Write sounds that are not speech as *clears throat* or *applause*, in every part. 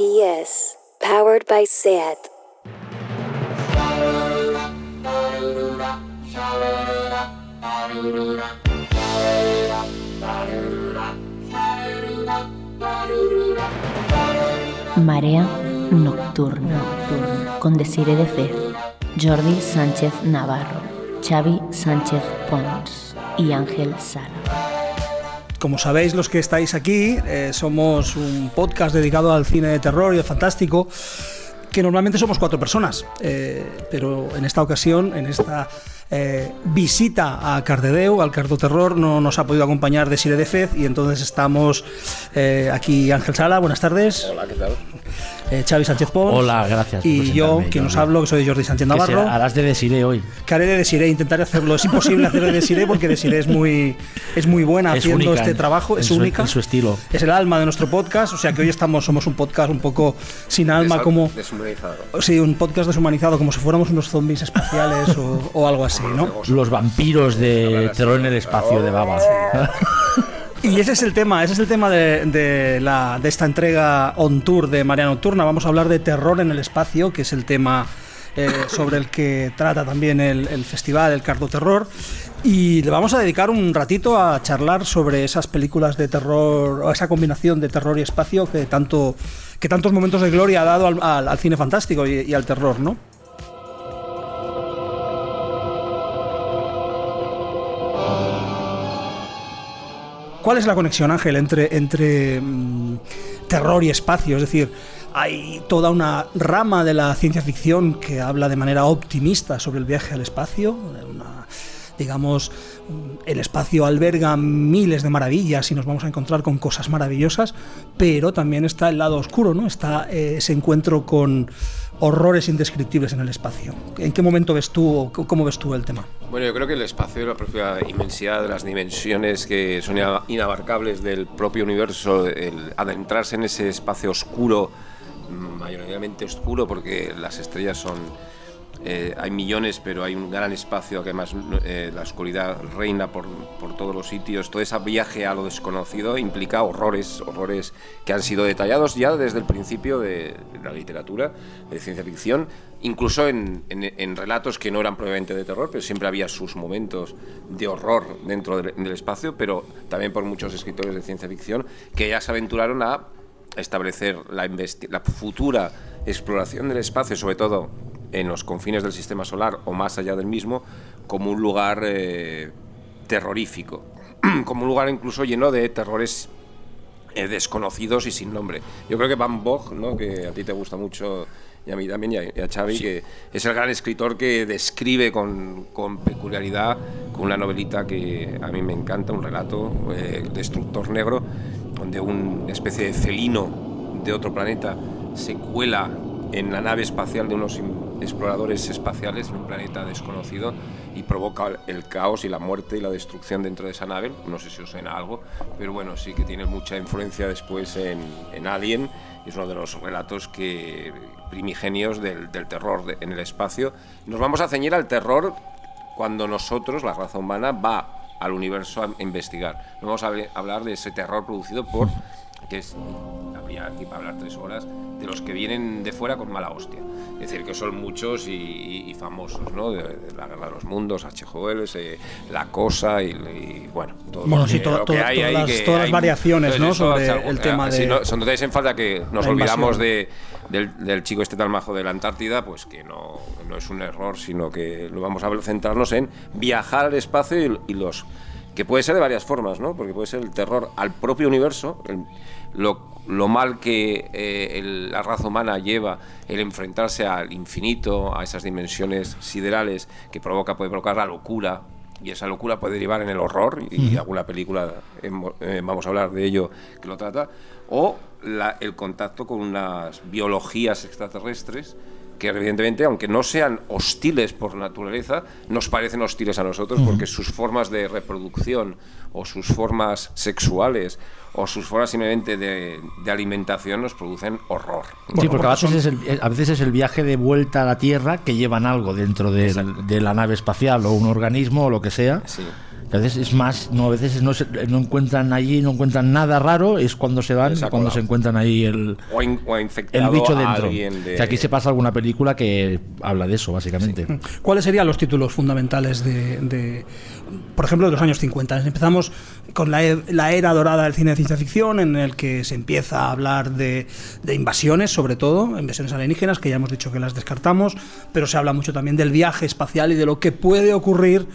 GPS, powered by SAT. Marea Nocturna con Desire de Fez, Jordi Sánchez Navarro, Xavi Sánchez Pons y Ángel Sala. Como sabéis los que estáis aquí, eh, somos un podcast dedicado al cine de terror y al fantástico, que normalmente somos cuatro personas, eh, pero en esta ocasión, en esta eh, visita a Cardedeu, al Cardo Terror, no nos ha podido acompañar Desire de Fez y entonces estamos aquí Ángel Sala, buenas tardes. Hola, ¿qué tal? Eh, Xavi Sánchez Pons. Hola, gracias. por Y yo, quien os hablo, que soy Jordi Sánchez Navarro. harás de Desiré hoy. Que haré de Desiré, intentaré hacerlo. Es imposible hacer de Desiré porque Desiré es muy, es muy buena Es haciendo única este en- trabajo, en es su- única. en su estilo. Es el alma de nuestro podcast, o sea que hoy estamos, somos un podcast un poco sin alma, Desa- como. Deshumanizado. Sí, un podcast deshumanizado, como si fuéramos unos zombies espaciales o, o algo así, ¿no? Los vampiros de terror en el espacio de Baba. *laughs* Y ese es el tema, ese es el tema de, de esta entrega on tour de Marea Nocturna. Vamos a hablar de terror en el espacio, que es el tema eh, sobre el que trata también el, festival, el Cardo Terror. Y le vamos a dedicar un ratito a charlar sobre esas películas de terror, o esa combinación de terror y espacio que tanto que tantos momentos de gloria ha dado al cine fantástico y, y al terror, ¿no? ¿Cuál es la conexión, Ángel, entre, entre mm, terror y espacio? Es decir, hay toda una rama de la ciencia ficción que habla de manera optimista sobre el viaje al espacio. digamos, mm, el espacio alberga miles de maravillas y nos vamos a encontrar con cosas maravillosas, pero también está el lado oscuro, ¿no? Está eh, ese encuentro con horrores indescriptibles en el espacio. ¿En qué momento ves tú, o cómo ves tú el tema? Bueno, yo creo que el espacio, la propia inmensidad las dimensiones que son ina- inabarcables del propio universo, el adentrarse en ese espacio oscuro, mm, mayoritariamente oscuro, porque las estrellas son. Eh, hay millones, pero hay un gran espacio además eh, la oscuridad reina por, por todos los sitios. Todo ese viaje a lo desconocido implica horrores, horrores que han sido detallados ya desde el principio de la literatura, de ciencia ficción, incluso en, en- relatos que no eran propiamente de terror, pero siempre había sus momentos de horror dentro del, espacio, pero también por muchos escritores de ciencia ficción que ya se aventuraron a establecer la, la futura exploración del espacio, sobre todo en los confines del sistema solar o más allá del mismo, como un lugar eh, terrorífico, *clears throat* como un lugar incluso lleno de terrores eh, desconocidos y sin nombre. Yo creo que Van Gogh, ¿no? que a ti te gusta mucho y a mí también y a, y a Xavi, que es el gran escritor que describe con, con peculiaridad, con una novelita que a mí me encanta, un relato, eh, Destructor Negro, donde una especie de felino de otro planeta se cuela en la nave espacial de unos exploradores espaciales en un planeta desconocido y provoca el caos y la muerte y la destrucción dentro de esa nave. No sé si os suena algo, pero bueno, sí que tiene mucha influencia después en, en Alien. Es uno de los relatos que primigenios del, terror en el espacio. Nos vamos a ceñir al terror cuando nosotros, la raza humana, va al universo a investigar. Vamos a habl- hablar de ese terror producido por, que es, habría aquí para hablar tres horas, de los que vienen de fuera con mala hostia. Es decir, que son muchos y, y- y famosos, ¿no? De, de la Guerra de los Mundos. Wells, eh, La Cosa y, y, bueno, todo Bueno, lo sí, que- lo hay todas ahí las- que todas las hay- variaciones, ¿no? sobre algo- el tema eh, de- si no, son en falta que nos olvidamos de, del, del chico este tan majo de la Antártida, pues que no, no es un error, sino que lo vamos a centrarnos en viajar al espacio y, y los que puede ser de varias formas, ¿no? Porque puede ser el terror al propio universo, el- lo, lo mal que eh, el- la raza humana lleva el enfrentarse al infinito, a esas dimensiones siderales que provoca, puede provocar la locura, y esa locura puede derivar en el horror, y alguna película, eh, vamos a hablar de ello, que lo trata, o la- el contacto con unas biologías extraterrestres que evidentemente, aunque no sean hostiles por naturaleza, nos parecen hostiles a nosotros porque sus formas de reproducción o sus formas sexuales o sus formas simplemente de, de alimentación nos producen horror. Sí, porque a veces, es el, a veces es el viaje de vuelta a la Tierra que llevan algo dentro de, de la nave espacial o un organismo o lo que sea. Sí. A veces es más, no, a veces no, se- no encuentran allí, no encuentran nada raro, es cuando se van, cuando se encuentran ahí el, O, in- o ha infectado el bicho dentro. de- Que aquí se pasa alguna película que habla de eso, básicamente. ¿Cuáles serían los títulos fundamentales de, de, por ejemplo, de los años 50? Empezamos con la, e- la era dorada del cine de ciencia ficción, en el que se empieza a hablar de, de invasiones, sobre todo, invasiones alienígenas, que ya hemos dicho que las descartamos, pero se habla mucho también del viaje espacial y de lo que puede ocurrir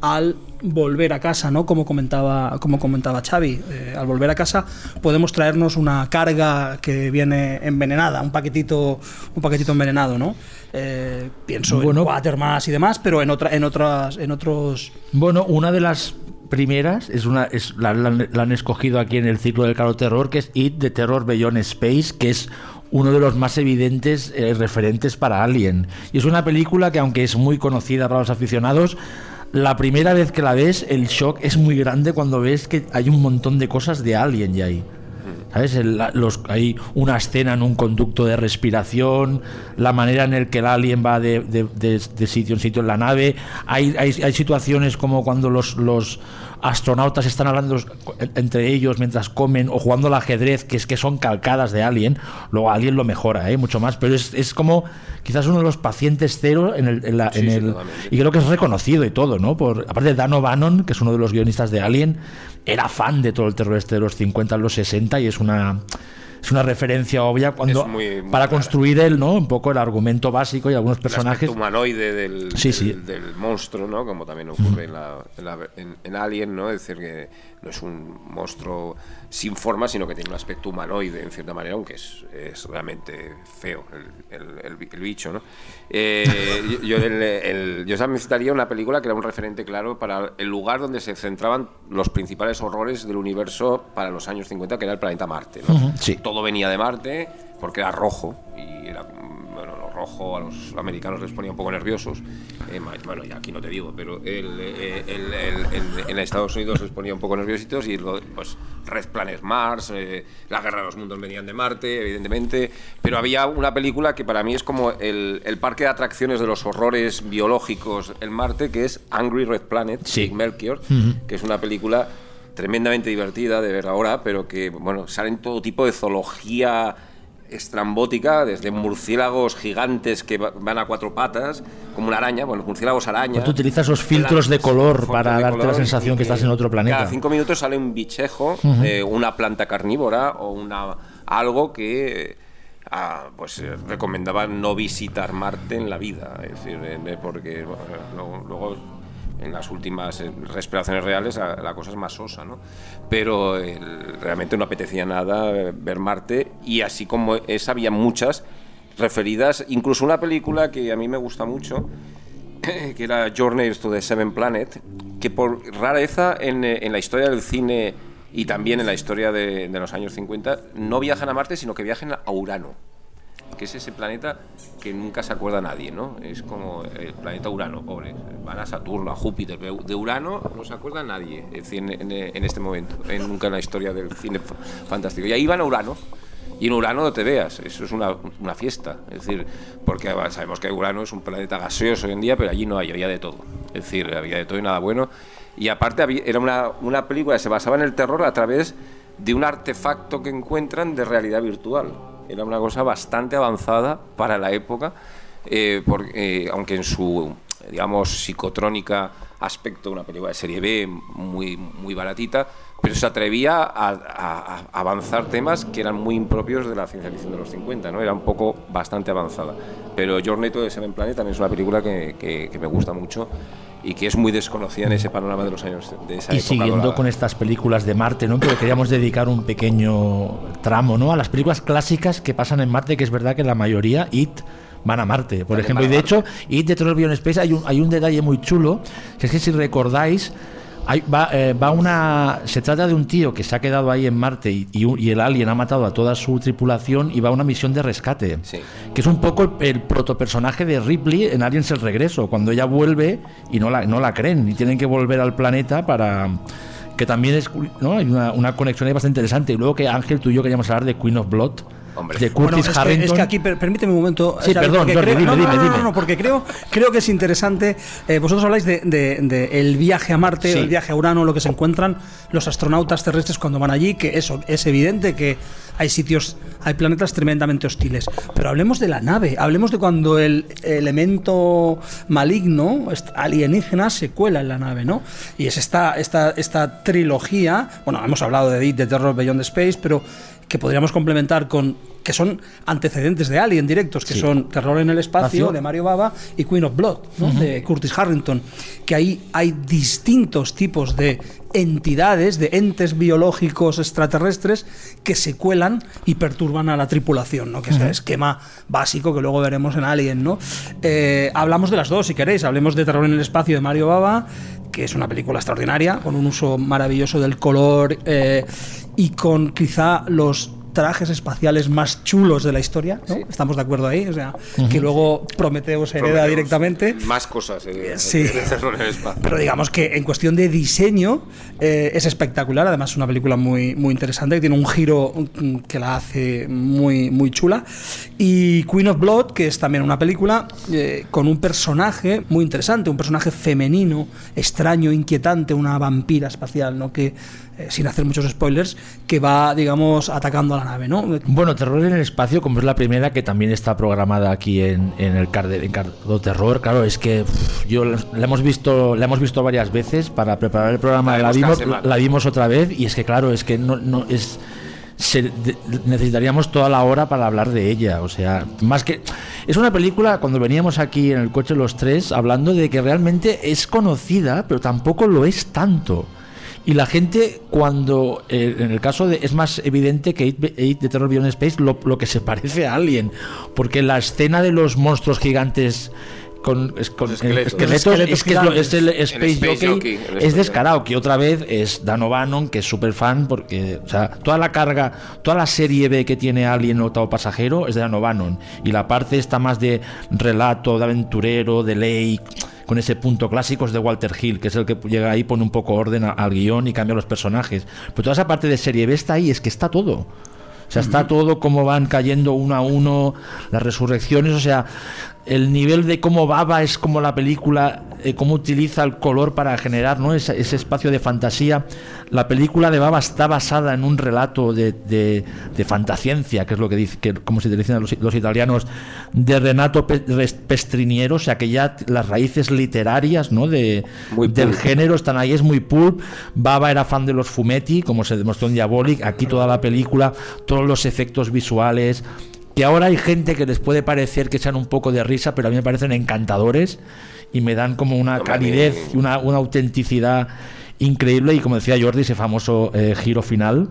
al volver a casa, ¿no? Como comentaba, como comentaba Xavi, eh, al volver a casa podemos traernos una carga que viene envenenada, un paquetito, un paquetito envenenado, ¿no? Eh, pienso Bueno. en Quatermass y demás, pero en otra, en otras, en otros. Bueno, una de las primeras es una es la, la- la han escogido aquí en el ciclo del caro terror que es It de Terror Beyond Space que es uno de los más evidentes eh, referentes para Alien y es una película que aunque es muy conocida para los aficionados la primera vez que la ves el shock es muy grande cuando ves que hay un montón de cosas de Alien ya ahí ¿Sabes? Hay una escena en un conducto de respiración, la manera en el que el alien va de sitio en sitio en la nave. Hay, hay, hay situaciones como cuando los, los astronautas están hablando entre ellos mientras comen o jugando al ajedrez, que es que son calcadas de Alien. Luego Alien lo mejora, ¿eh? mucho más, pero es, es como quizás uno de los pacientes cero en el, en la- Sí, en sí, el- y creo que es reconocido y todo, ¿no? Por, aparte Dan O'Bannon, que es uno de los guionistas de Alien, era fan de todo el terror este de los 50 a los 60 y es una es una referencia obvia cuando muy- muy para construir el, ¿no? Un poco el argumento básico y algunos el personajes. aspecto humanoide del, Sí, del, sí. del monstruo, ¿no? Como también ocurre en, la, en, la- en- en Alien, ¿no? Es decir, que no es un monstruo sin forma, sino que tiene un aspecto humanoide, en cierta manera, aunque es, es realmente feo el, el- el bi- el bicho, ¿no? Eh, yo, yo también citaría una película que era un referente claro para el lugar donde se centraban los principales horrores del universo para los años 50, que era el planeta Marte, sí. Todo venía de Marte porque era rojo y era rojo a los americanos les ponía un poco nerviosos Eh, bueno y aquí no te digo pero el, eh, el- el- en, en Estados Unidos les ponía un poco nerviositos y lo- pues Red Planet Mars eh, la guerra de los mundos venían de Marte evidentemente pero había una película que para mí es como el, el parque de atracciones de los horrores biológicos en Marte que es Angry Red Planet Sí. de Melchior que es una película tremendamente divertida de ver ahora, pero que, bueno, salen todo tipo de zoología estrambótica, desde murciélagos gigantes que va- van a cuatro patas, como una araña, bueno, murciélagos araña. Pues tú utilizas los filtros de color para de darte la color sensación y que estás en otro planeta. Cada cinco minutos sale un bichejo, eh, una planta carnívora o una algo que ah, pues eh, recomendaba no visitar Marte en la vida, es decir, eh, porque bueno, luego en las últimas eh, respiraciones reales la, cosa es más sosa, ¿no? Pero realmente no apetecía nada eh, ver Marte y así como esa había muchas referidas, incluso una película que a mí me gusta mucho, *clears throat* que era Journeys to the Seven Planet, que por rareza en, eh, en la historia del cine y también en la historia de, de los años 50 no viajan a Marte, sino que viajan a Urano, que es ese planeta que nunca se acuerda nadie, ¿no? Es como el planeta Urano, pobre. Van a Saturno, a Júpiter, pero de Urano no se acuerda nadie, es decir, en, en- en este momento, en- nunca en la historia del cine fa- fantástico. Y ahí van a Urano. Y en Urano no te veas, eso es una, una fiesta. Es decir, porque sabemos que Urano es un planeta gaseoso hoy en día, pero allí no hay, había de todo. Es decir, había de todo y nada bueno. Y aparte había- era una, una película que se basaba en el terror a través de un artefacto que encuentran de realidad virtual. Era una cosa bastante avanzada para la época, eh, porque, eh, aunque en su, digamos, psicotrónica aspecto, una película de serie B muy, muy baratita, pero se atrevía a, a- a avanzar temas que eran muy impropios de la ciencia ficción de los 50, ¿no? Era un poco bastante avanzada. Pero Journey to the Seven Planet también es una película que, que- que me gusta mucho y que es muy desconocida en ese panorama de los años de esa Y época siguiendo dorada. con estas películas de Marte, ¿no? Le queríamos dedicar un pequeño tramo, ¿no? A las películas clásicas que pasan en Marte, que es verdad que la mayoría, It, van a Marte, por ejemplo. Y de Marte. hecho, It de Terror Space hay un, hay un detalle muy chulo, que es que si recordáis, hay- va, eh, va una. Se trata de un tío que se ha quedado ahí en Marte y, y un- y el alien ha matado a toda su tripulación y va a una misión de rescate. Sí. Que es un poco el, el protopersonaje de Ripley en Aliens el regreso, cuando ella vuelve y no la, no la creen y tienen que volver al planeta para. Que también es. ¿no? Hay una, una conexión ahí bastante interesante. Y luego que Ángel, tú y yo queríamos hablar de Queen of Blood Hombre. de Bueno, Curtis es que- Harrington. es que aquí, per- permíteme un momento. Sí, perdón, porque Jordi, creo- dime, no, no, dime, no, no, dime. no, porque creo, creo que es interesante. eh, vosotros habláis de, de- de el viaje a Marte, Sí. el viaje a Urano, lo que se encuentran los astronautas terrestres cuando van allí, que eso es evidente que hay sitios, hay planetas tremendamente hostiles. Pero hablemos de la nave, hablemos de cuando el elemento maligno, alienígena, se cuela en la nave, ¿no? Y es esta, esta, esta trilogía, bueno, hemos hablado de It, de Terror Beyond Space, pero que podríamos complementar con que son antecedentes de Alien directos, que Sí. son Terror en el espacio Espacio. de Mario Baba y Queen of Blood ¿no? de Curtis Harrington, que ahí hay distintos tipos de entidades, de entes biológicos extraterrestres que se cuelan y perturban a la tripulación, ¿no? que es el esquema básico que luego veremos en Alien. ¿no? Eh, hablamos de las dos, si queréis, hablemos de Terror en el espacio de Mario Baba, que es una película extraordinaria, con un uso maravilloso del color eh, y con quizá los trajes espaciales más chulos de la historia, ¿no? Estamos de acuerdo ahí, o sea, que luego Prometeo se hereda directamente. Más cosas. eh, Sí. Pero digamos que en cuestión de diseño eh, es espectacular. Además, es una película muy, muy interesante que tiene un giro que la hace muy, muy chula. Y Queen of Blood, que es también una película eh, con un personaje muy interesante, un personaje femenino, extraño, inquietante, una vampira espacial, ¿no? Que, eh, sin hacer muchos spoilers, que va, digamos, atacando a la nave, ¿no? Bueno, Terror en el Espacio, como es la primera que también está programada aquí en, en el Cardo Terror, claro, es que uf, yo la hemos visto la hemos visto varias veces para preparar el programa, La la vimos, la vimos otra vez y es que claro, es que no, no es se- de- necesitaríamos toda la hora para hablar de ella, o sea, más que es una película cuando veníamos aquí en el coche los tres hablando de que realmente es conocida, pero tampoco lo es tanto. Y la gente, cuando eh, en el caso de. Es más evidente que 8 de Terror Beyond Space lo, lo que se parece a Alien. Porque la escena de los monstruos gigantes con, es- con, eh, esqueletos. esqueletos, Los esqueletos es, que es, lo- gigantes. es el Space, Space Jockey, Jockey, el es descarado. Que otra vez es Dan O'Bannon, que es súper fan, porque o sea, toda la carga, toda la serie B que tiene Alien Octavo Pasajero es de Dan O'Bannon. Y la parte está más de relato, de aventurero, de ley con ese punto clásico es de Walter Hill, que es el que llega ahí, pone un poco orden al guion y cambia los personajes. Pero toda esa parte de serie B está ahí, es que está todo. O sea, está todo cómo van cayendo uno a uno, las resurrecciones, o sea, el nivel de cómo Baba es como la película, eh, cómo utiliza el color para generar ¿no? ese, ese espacio de fantasía. La película de Baba está basada en un relato de, de, de fantasciencia, que es lo que dice, que, como se dicen los, los italianos, de Renato Pestriniero, o sea que ya las raíces literarias ¿no? de, Muy del pulp. género están ahí, es muy pulp. Baba era fan de los fumetti, como se demostró en Diabolic. Aquí toda la película, todos los efectos visuales. Que ahora hay gente que les puede parecer que echan un poco de risa, pero a mí me parecen encantadores y me dan como una calidez y una, una autenticidad increíble. Y como decía Jordi, ese famoso eh, giro final,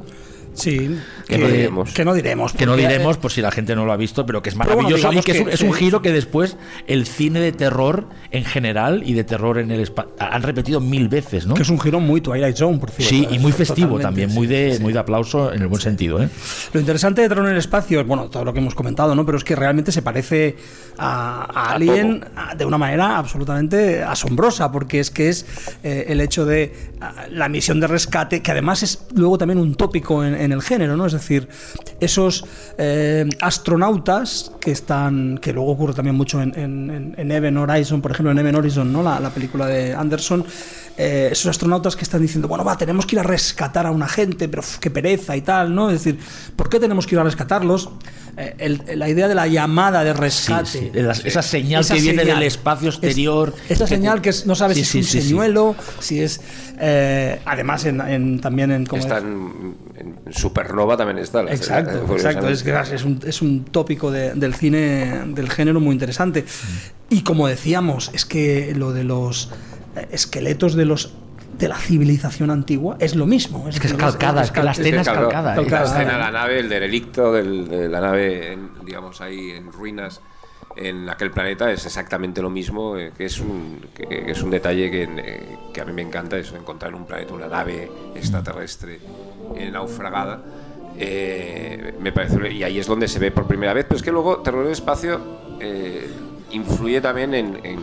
Sí, Que no diremos. que no diremos. que no porque, diremos eh, por si la gente no lo ha visto, pero que es bueno, maravilloso y que, es, que- un, es un que- giro que después el cine de terror en general y de terror en el espacio han repetido mil veces, ¿no? que es un giro muy Twilight Zone, por cierto. Sí, y muy festivo Totalmente, también, sí, muy de, sí. muy de aplauso en el buen sentido. ¿eh? Lo interesante de Terror en el espacio es, bueno, todo lo que hemos comentado, ¿no? Pero es que realmente se parece a, a A Alien a- de una manera absolutamente asombrosa, porque es que es eh, el hecho de ah, la misión de rescate, que además es luego también un tópico en, en el género, ¿no? Es decir, esos eh, astronautas que están, que luego ocurre también mucho en, en, en- en Event Horizon, por ejemplo, en Event Horizon, ¿no? La película de Anderson, eh, esos astronautas que están diciendo, bueno, va, tenemos que ir a rescatar a una gente, pero uf, qué pereza y tal, ¿no? Es decir, ¿por qué tenemos que ir a rescatarlos? Eh, el- la idea de la llamada de rescate. sí, las- Esa señal Esa que viene del espacio Es- exterior. esa que señal te- que es- no sabes Sí, si es sí, un sí, sí. señuelo, si es. eh, además, en, en- también en. como Está en, en Supernova también está. la- Exacto, la- exacto. Es, es, un, es un tópico de- del cine del género muy interesante. Y como decíamos, es que lo de los eh, esqueletos de los de la civilización antigua es lo mismo. Es que es calcada, es que la escena es calcada. La ¿eh? calcada. escena de la nave, el derelicto del- de la nave, en- digamos, ahí en ruinas en aquel planeta es exactamente lo mismo, eh, que es un, que, que es un detalle que, eh, que a mí me encanta, eso, encontrar en un planeta una nave extraterrestre eh, naufragada. eh, me parece, y ahí es donde se ve por primera vez, pero es que luego Terror del Espacio eh, influye también en- en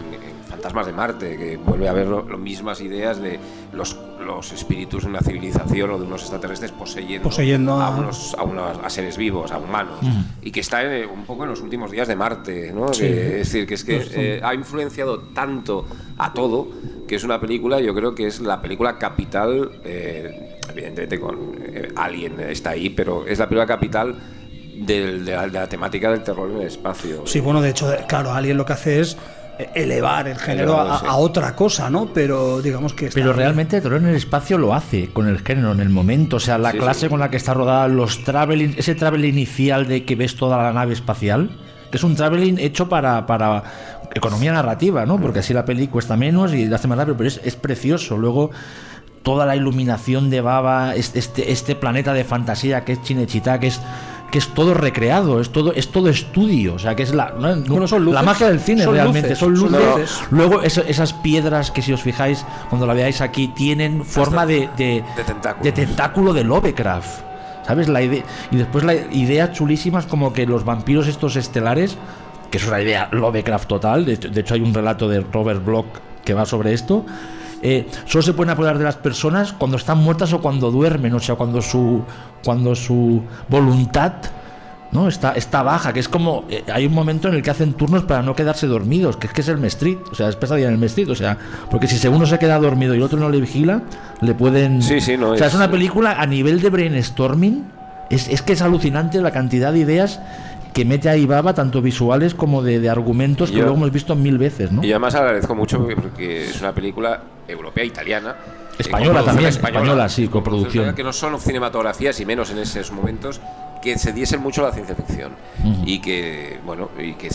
Fantasmas de Marte, que vuelve a ver las mismas ideas de los, los espíritus de una civilización o de unos extraterrestres poseyendo, Poseyendo a, a- unos, a, unos- a seres vivos, a humanos, y que está en- un poco en los últimos días de Marte, ¿no? Sí. Que- es decir, que es que eh, ha influenciado tanto a todo que es una película, yo creo que es la película capital, eh, evidentemente con eh, Alien está ahí, pero es la película capital del- de, la, de la temática del terror en el espacio. Sí, bueno, de hecho, claro, Alien lo que hace es eh, elevar el género a, otra cosa, ¿no? Pero digamos que... está- Pero realmente el terror en el espacio lo hace con el género en el momento. O sea, la Sí, clase sí. con la que está rodada, los traveling, ese traveling inicial de que ves toda la nave espacial, que es un traveling hecho para, para economía narrativa, ¿no? Porque así la peli cuesta menos y la hace más rápido, pero es, es precioso. Luego toda la iluminación de Baba, este, este, este planeta de fantasía que es Chinechita, que es que es todo recreado, es todo es todo estudio, o sea, que es la no- no- Bueno, son luces, la magia del cine son realmente, luces, son son luces. Luego eso- esas piedras que si os fijáis cuando la veáis aquí tienen forma de, de, de tentáculo. de tentáculo de Lovecraft. ¿Sabes? La idea, y después la ideas chulísimas como que los vampiros estos estelares, que es una idea Lovecraft total, de, de hecho hay un relato de Robert Bloch que va sobre esto, eh, solo se pueden apoderar de las personas cuando están muertas o cuando duermen, o sea, cuando su, cuando su voluntad ¿no? Está, está baja, que es como. eh, hay un momento en el que hacen turnos para no quedarse dormidos, que es que es el Mestrit, o sea, es pesadilla en el Mestrit, o sea, porque si uno se queda dormido y el otro no le vigila, le pueden. Sí, sí, no, O sea, es, es- una película a nivel de brainstorming, es, es que es alucinante la cantidad de ideas que mete ahí Baba, tanto visuales como de, de argumentos que luego hemos visto mil veces, ¿no? Y además agradezco mucho porque es una película europea, italiana. Española también, española, sí, con producción. española, Que no son cinematografías y menos en esos momentos que se diesen mucho a la ciencia ficción. Y que, bueno, y que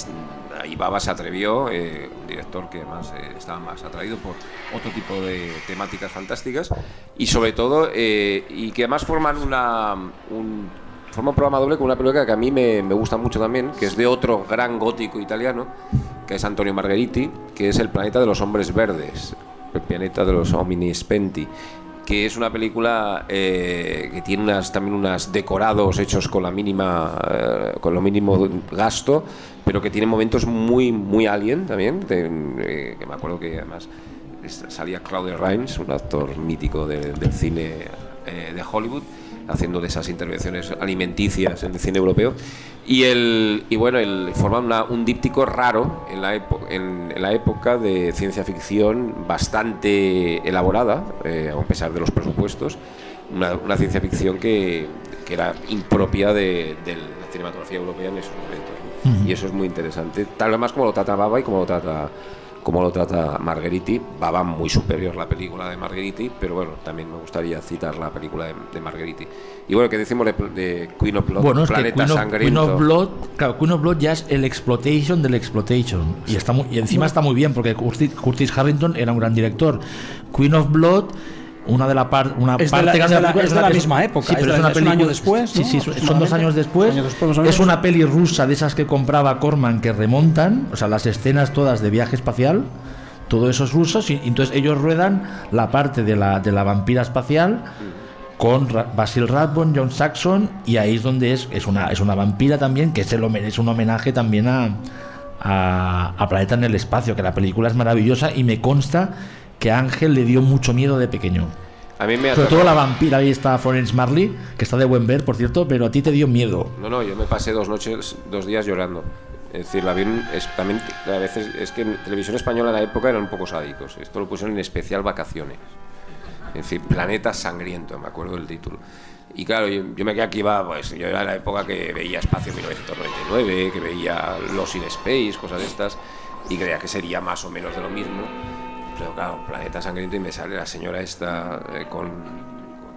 ahí Baba se atrevió, eh, un director que además eh, estaba más atraído por otro tipo de temáticas fantásticas y sobre todo, eh, y que además forman una. Un, forma un programa doble con una película que a mí me, me gusta mucho también, que es de otro gran gótico italiano, que es Antonio Margheriti, que es El planeta de los hombres verdes, el planeta de los homini spenti, que es una película eh, que tiene unas, también unos decorados hechos con la mínima eh, con lo mínimo gasto, pero que tiene momentos muy muy alien también, de- eh, que me acuerdo que además salía Claudio Rains, un actor mítico de- del cine eh, de Hollywood, haciendo de esas intervenciones alimenticias en el cine europeo. Y, el, y bueno, el, forman una- un díptico raro en la, epo- en, en la época de ciencia ficción bastante elaborada, eh, a pesar de los presupuestos. Una, una ciencia ficción que, que era impropia de, de la cinematografía europea en esos momentos. Y eso es muy interesante. Tal más como lo trata Baba y como lo trata como lo trata Margheriti. Baba muy superior la película de Margheriti, pero bueno, también me gustaría citar la película de, de Margheriti. Y bueno, ¿qué decimos de, de Queen of Blood? Bueno, es que Planeta Queen of, Sangriento. Queen of Blood, claro, Queen of Blood ya es el exploitation del exploitation. Y, está muy- y encima está muy bien, porque Curtis, Curtis Harrington era un gran director. Queen of Blood, una de la par- una Es de parte la- es grande de la- es de la misma época, Sí, pero es una un año después, Sí, sí, son dos años después. Es una peli rusa de esas que compraba Corman que remontan, o sea, las escenas todas de viaje espacial. Todo eso es ruso, y entonces ellos ruedan la parte de la, de la vampira espacial con Ra- Basil Rathbone, John Saxon, y ahí es donde es, es, una, es una vampira también, que es, el, es un homenaje también a, a, a Planeta en el Espacio, que la película es maravillosa y me consta que a Ángel le dio mucho miedo de pequeño. A mí me Sobre atrapó. todo la vampira, ahí está Florence Marley, que está de buen ver, por cierto, pero a ti te dio miedo. No, no, yo me pasé dos noches, dos días llorando. Es decir, la vi en- es, también, a veces es que en televisión española en la época eran un poco sádicos. Esto lo pusieron en especial vacaciones. Es decir, Planeta Sangriento, me acuerdo del título. Y claro, yo, yo me quedé aquí, iba, pues yo era la época que veía Espacio 1999, que veía Los in Space, cosas de estas, y creía que sería más o menos de lo mismo. Pero claro, Planeta Sangriento y me sale la señora esta eh, con,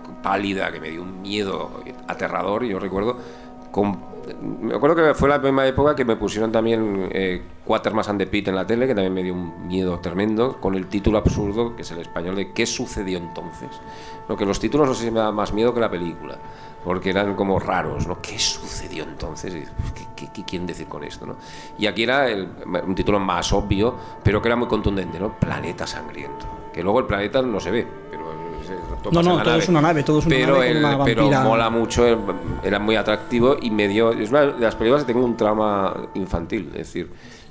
con pálida, que me dio un miedo aterrador, y yo recuerdo con- me acuerdo que fue la misma época que me pusieron también eh, Quatermass and the Pit en la tele, que también me dio un miedo tremendo, con el título absurdo, que es el español de ¿Qué sucedió entonces? Lo que los títulos no sé si me da más miedo que la película, porque eran como raros, ¿no? ¿Qué sucedió entonces? Y, ¿Qué, qué, qué quieren decir con esto? ¿no? Y aquí era el- un título más obvio, pero que era muy contundente, ¿no? Planeta sangriento. Que luego el planeta no se ve, pero... No, no, todo es una nave, todo es una pero nave con el- una pero mola mucho, era muy atractivo y me dio. Es una de las películas que tengo un trauma infantil, es decir,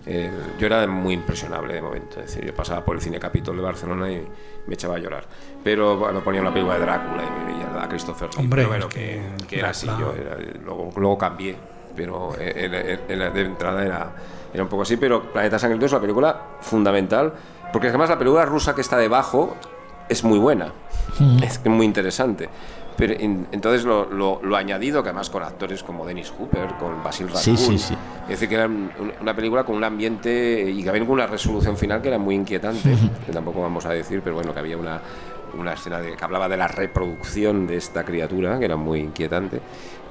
Eh, yo era muy impresionable de momento. Es decir, yo pasaba por el Cine Capitol de Barcelona y me echaba a llorar. Pero bueno, ponía una película de Drácula y me veía a Christopher Lee. Hombre, pero bueno, es que, era así. Yo era- luego, luego cambié, pero era- era- de entrada era, era un poco así. Pero Planeta Sangriento es una película fundamental, porque además la película rusa que está debajo es muy buena, es muy interesante. Pero en- entonces lo, lo- lo añadido, que además con actores como Dennis Hooper, con Basil Sí, Rathbone, sí, sí. es decir, que era un- una película con un ambiente y que había una resolución final que era muy inquietante, que tampoco vamos a decir, pero bueno, que había una, una escena de, que hablaba de la reproducción de esta criatura, que era muy inquietante.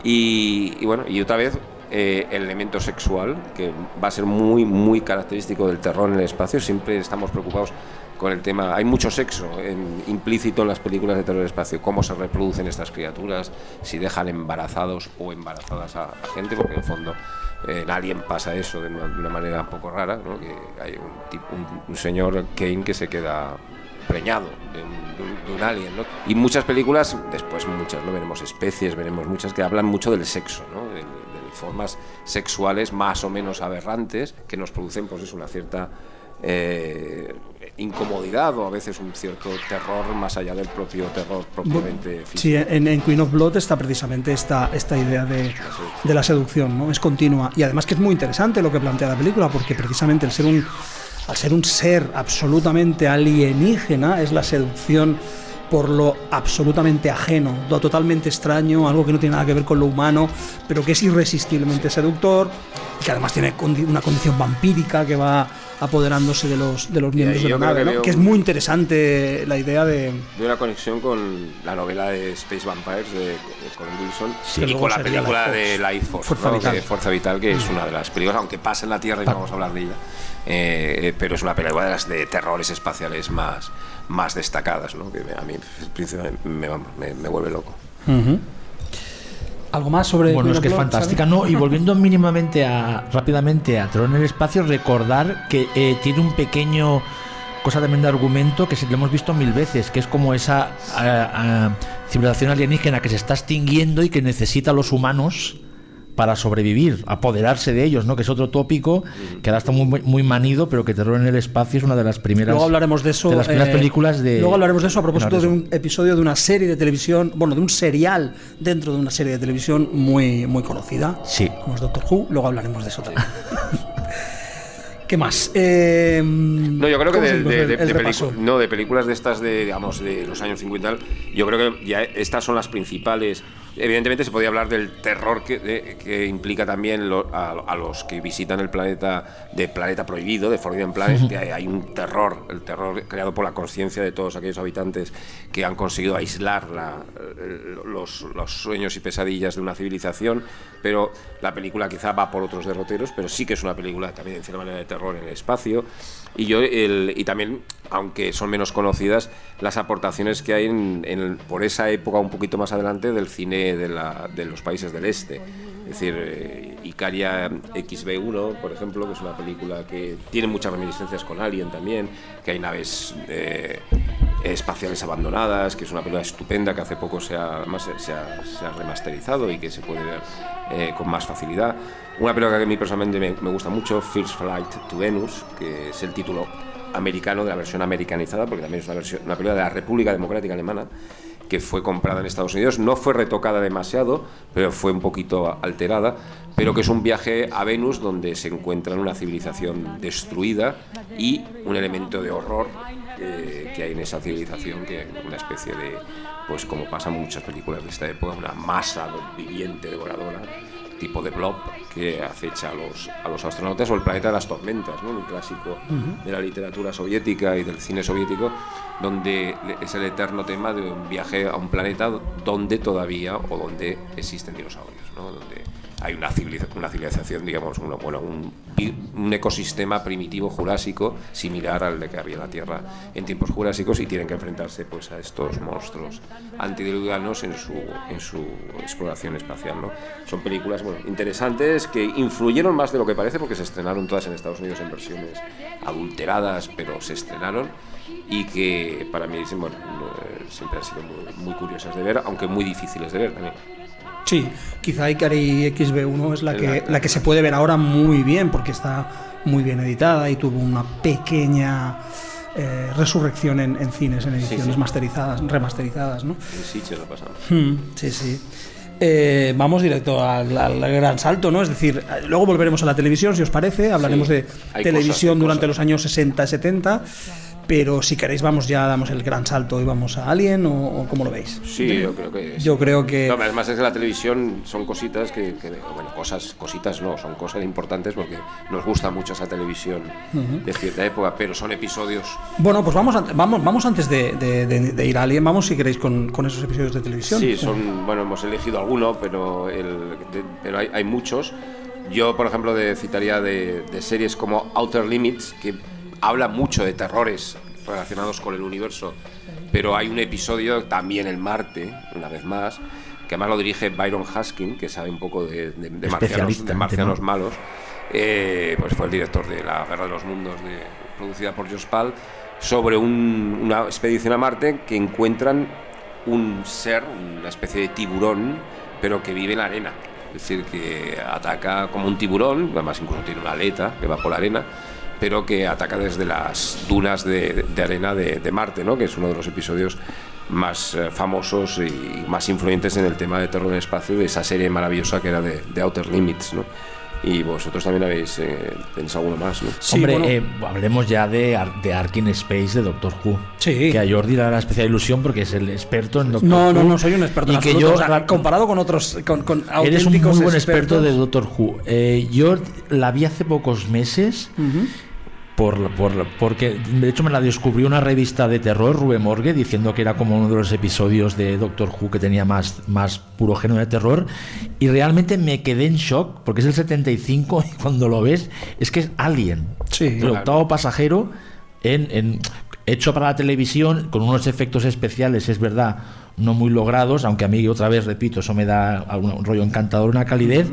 Y, y bueno, y otra vez eh, el elemento sexual, que va a ser muy, muy característico del terror en el espacio. Siempre estamos preocupados con el tema. Hay mucho sexo en- implícito en las películas de terror espacio. Cómo se reproducen estas criaturas, si dejan embarazados o embarazadas a, gente, porque en el fondo eh, en Alien pasa eso de una, de una manera un poco rara, ¿no? que hay un, un, un señor Kane que se queda preñado de un, de un- alien. ¿no? Y muchas películas, después muchas, ¿no? veremos especies, veremos muchas que hablan mucho del sexo, ¿no? de, formas sexuales más o menos aberrantes que nos producen pues, eso, una cierta eh, incomodidad o a veces un cierto terror más allá del propio terror propiamente físico. Sí, en, en Queen of Blood está precisamente esta, esta idea de, de la seducción, ¿no? Es continua. Y además que es muy interesante lo que plantea la película, porque precisamente el ser un, al ser un ser absolutamente alienígena, es la seducción por lo absolutamente ajeno, lo totalmente extraño, algo que no tiene nada que ver con lo humano, pero que es irresistiblemente seductor, que además tiene una condición vampírica que va apoderándose de los, de los miembros de la nave, que ¿no? que es muy interesante la idea de... de una conexión con la novela de Space Vampires de, de Colin Wilson Que y con la película Life de. Life Force, Fuerza ¿no? Vital. Que- Fuerza Vital, que es una de las películas, aunque pasa en la Tierra y no vamos a hablar de ella, eh, eh, pero es una película de las de terrores espaciales más, más destacadas, ¿no? que a mí principalmente me, me, me vuelve loco. ¿Algo más sobre Bueno, es que es fantástica? ¿no? Y volviendo *laughs* mínimamente a rápidamente a Terror en el espacio, recordar que eh, tiene un pequeño cosa también de argumento que lo hemos visto mil veces, que es como esa ah, ah, civilización alienígena que se está extinguiendo y que necesita a los humanos para sobrevivir, apoderarse de ellos, ¿no? Que es otro tópico que ahora está muy, muy manido, pero que Terror en el espacio es una de las primeras. Luego hablaremos de eso. De las primeras eh, películas de. Luego hablaremos de eso a propósito de un episodio de una serie de televisión, bueno, de un serial dentro de una serie de televisión muy, muy conocida. Sí. Como es Doctor Who. Luego hablaremos de eso también. *laughs* ¿Qué más? Eh, No, yo creo que ¿cómo de, no, de películas de estas de, digamos, de los años 50, y tal, yo creo que ya estas son las principales. Evidentemente se podía hablar del terror que, de- que implica también lo- a, los que visitan el planeta de Planeta Prohibido, de Forbidden Planet, que hay, un terror, el terror creado por la conciencia de todos aquellos habitantes que han conseguido aislar la- los sueños y pesadillas de una civilización, pero la película quizá va por otros derroteros, pero sí que es una película también en cierta manera de terror en el espacio. Y yo el- y también, aunque son menos conocidas, las aportaciones que hay en, en- por esa época un poquito más adelante del cine de, la- de los países del este. Es decir, eh, Icaria XB1, por ejemplo, que es una película que tiene muchas reminiscencias con Alien también, que hay naves eh, espaciales abandonadas, que es una película estupenda que hace poco se ha, además se, remasterizado y que se puede ver eh, con más facilidad. Una película que a mí personalmente me, me gusta mucho, First Flight to Venus, que es el título americano de la versión americanizada, porque también es una, versión, una película de la República Democrática Alemana, que fue comprada en Estados Unidos. No fue retocada demasiado, pero fue un poquito alterada, pero que es un viaje a Venus donde se encuentra una civilización destruida y un elemento de horror eh, que hay en esa civilización, que es una especie de, pues como pasa en muchas películas de esta época, una masa viviente, devoradora, tipo de blob que acecha a los, a los astronautas o el planeta de las tormentas, ¿no? un clásico de la literatura soviética y del cine soviético, donde es el eterno tema de un viaje a un planeta donde todavía o donde existen dinosaurios, ¿no? donde hay una, civiliza- una civilización, digamos, bueno, un, ecosistema primitivo jurásico similar al de que había en la Tierra en tiempos jurásicos y tienen que enfrentarse pues, a estos monstruos antidiluvianos en su, en su exploración espacial. ¿no? Son películas bueno, interesantes que influyeron más de lo que parece porque se estrenaron todas en Estados Unidos en versiones adulteradas, pero se estrenaron y que para mí bueno, eh, siempre han sido muy curiosas de ver, aunque muy difíciles de ver también. Sí, quizá Ikari XB1 es la Es que, la- la que se puede ver ahora muy bien porque está muy bien editada y tuvo una pequeña eh, resurrección en, en cines, en ediciones sí. masterizadas, remasterizadas, ¿no? En Sitges lo pasamos. Hmm, sí, sí. Eh, vamos directo al, al gran salto, ¿no? Es decir, luego volveremos a la televisión, si os parece, hablaremos Sí, de televisión cosas, durante cosas. los años 60, 70, pero si queréis vamos ya, damos el gran salto y vamos a Alien o, o cómo lo veis. Sí, yo creo que. sí. Yo creo que... No, además es que la televisión son cositas que, que- bueno, cosas, cositas no, son cosas importantes porque nos gusta mucho esa televisión de cierta época, pero son episodios. Bueno, pues vamos, vamos, vamos antes de, de- de- de ir a Alien, vamos si queréis con, con esos episodios de televisión. Sí, son, bueno, hemos elegido alguno, pero, el, pero hay, hay muchos. Yo, por ejemplo, de, citaría de, de series como Outer Limits, que habla mucho de terrores relacionados con el universo, pero hay un episodio también el Marte, una vez más, que además lo dirige Byron Haskin, que sabe un poco de, de- de marcianos, de malos. Eh, pues fue el director de La Guerra de los Mundos, de- producida por Josh Pal, sobre un- una expedición a Marte que encuentran un ser, una especie de tiburón, pero que vive en la arena. Es decir, que ataca como un tiburón, además incluso tiene una aleta que va por la arena, pero que ataca desde las dunas de, de arena de, de Marte, ¿no? que es uno de los episodios más eh, famosos y más influyentes en el tema de terror en el espacio de esa serie maravillosa que era de, de Outer Limits. ¿no? Y vosotros también habéis, eh, tenéis alguno más, ¿no? Sí, Hombre, bueno. eh, hablemos ya de, Ar- de Ark in Space de Doctor Who. Sí. Que a Jordi le hará especial ilusión porque es el experto en Doctor No, Who. no, no soy un experto. Y en que absoluto, yo, o sea, comparado con otros, con, con Eres un muy buen experto de Doctor Who. Eh, yo la vi hace pocos meses. Por, por, porque de hecho me la descubrió una revista de terror, Rube Morgue, diciendo que era como uno de los episodios de Doctor Who que tenía más, más puro género de terror. Y realmente me quedé en shock, porque es el 75 y cuando lo ves es que es Alien. Sí. el Claro. octavo pasajero en, en- hecho para la televisión con unos efectos especiales, es verdad, no muy logrados, aunque a mí otra vez repito, eso me da un rollo encantador, una calidez,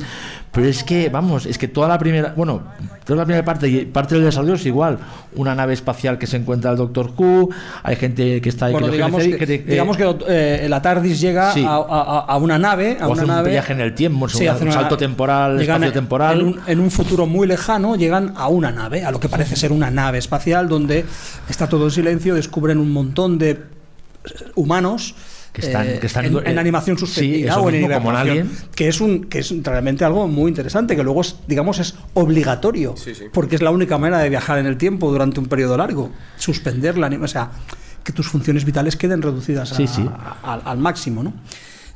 pero es que vamos, es que toda la primera, bueno, toda la primera parte y parte del desarrollo es igual, una nave espacial que se encuentra el Doctor Who, hay gente que está ahí Bueno, que digamos que, que- que- digamos que eh, la TARDIS llega Sí. a, a- a una nave, a O una hace un nave, viaje en el tiempo, un hace salto temporal, llegan espacio temporal. En un, en un futuro muy lejano llegan a una nave, a lo que parece ser una nave espacial donde está todo en silencio, descubren un montón de eh, humanos Que están- eh, que están- en, en animación sí, suspendida eso o en como Alien. que es un que es realmente algo muy interesante que luego es, digamos es obligatorio Sí, sí. porque es la única manera de viajar en el tiempo durante un periodo largo suspender la anima- o sea que tus funciones vitales queden reducidas a- Sí, sí. a- al, máximo no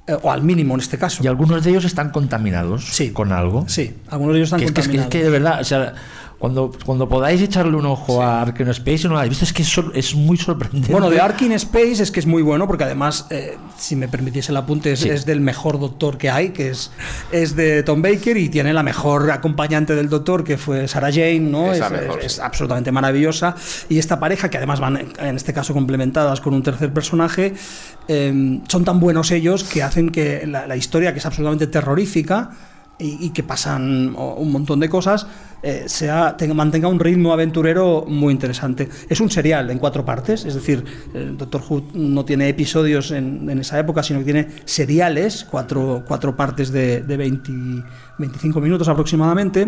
Eh, o al mínimo en este caso y algunos de ellos están contaminados Sí. con algo. sí algunos de ellos están que es, que, es, que, es contaminados que de verdad, o sea, cuando, cuando podáis echarle un ojo a Ark in Space y no lo habéis visto, es que es, es muy sorprendente. Bueno, de Ark in Space es que es muy bueno porque además, eh, si me permitís el apunte, es, Sí. es del mejor doctor que hay, que es, es de Tom Baker y tiene la mejor acompañante del doctor que fue Sarah Jane, ¿no? Mejor, sí. es absolutamente maravillosa. Y esta pareja, que además van en este caso complementadas con un tercer personaje, eh, son tan buenos ellos que hacen que la, la historia, que es absolutamente terrorífica, y, y que pasan un montón de cosas, eh, sea, tenga- mantenga un ritmo aventurero muy interesante. Es un serial en cuatro partes, es decir, Doctor Who no tiene episodios en, en esa época, sino que tiene seriales, cuatro, cuatro partes de, de 20 25 minutos aproximadamente.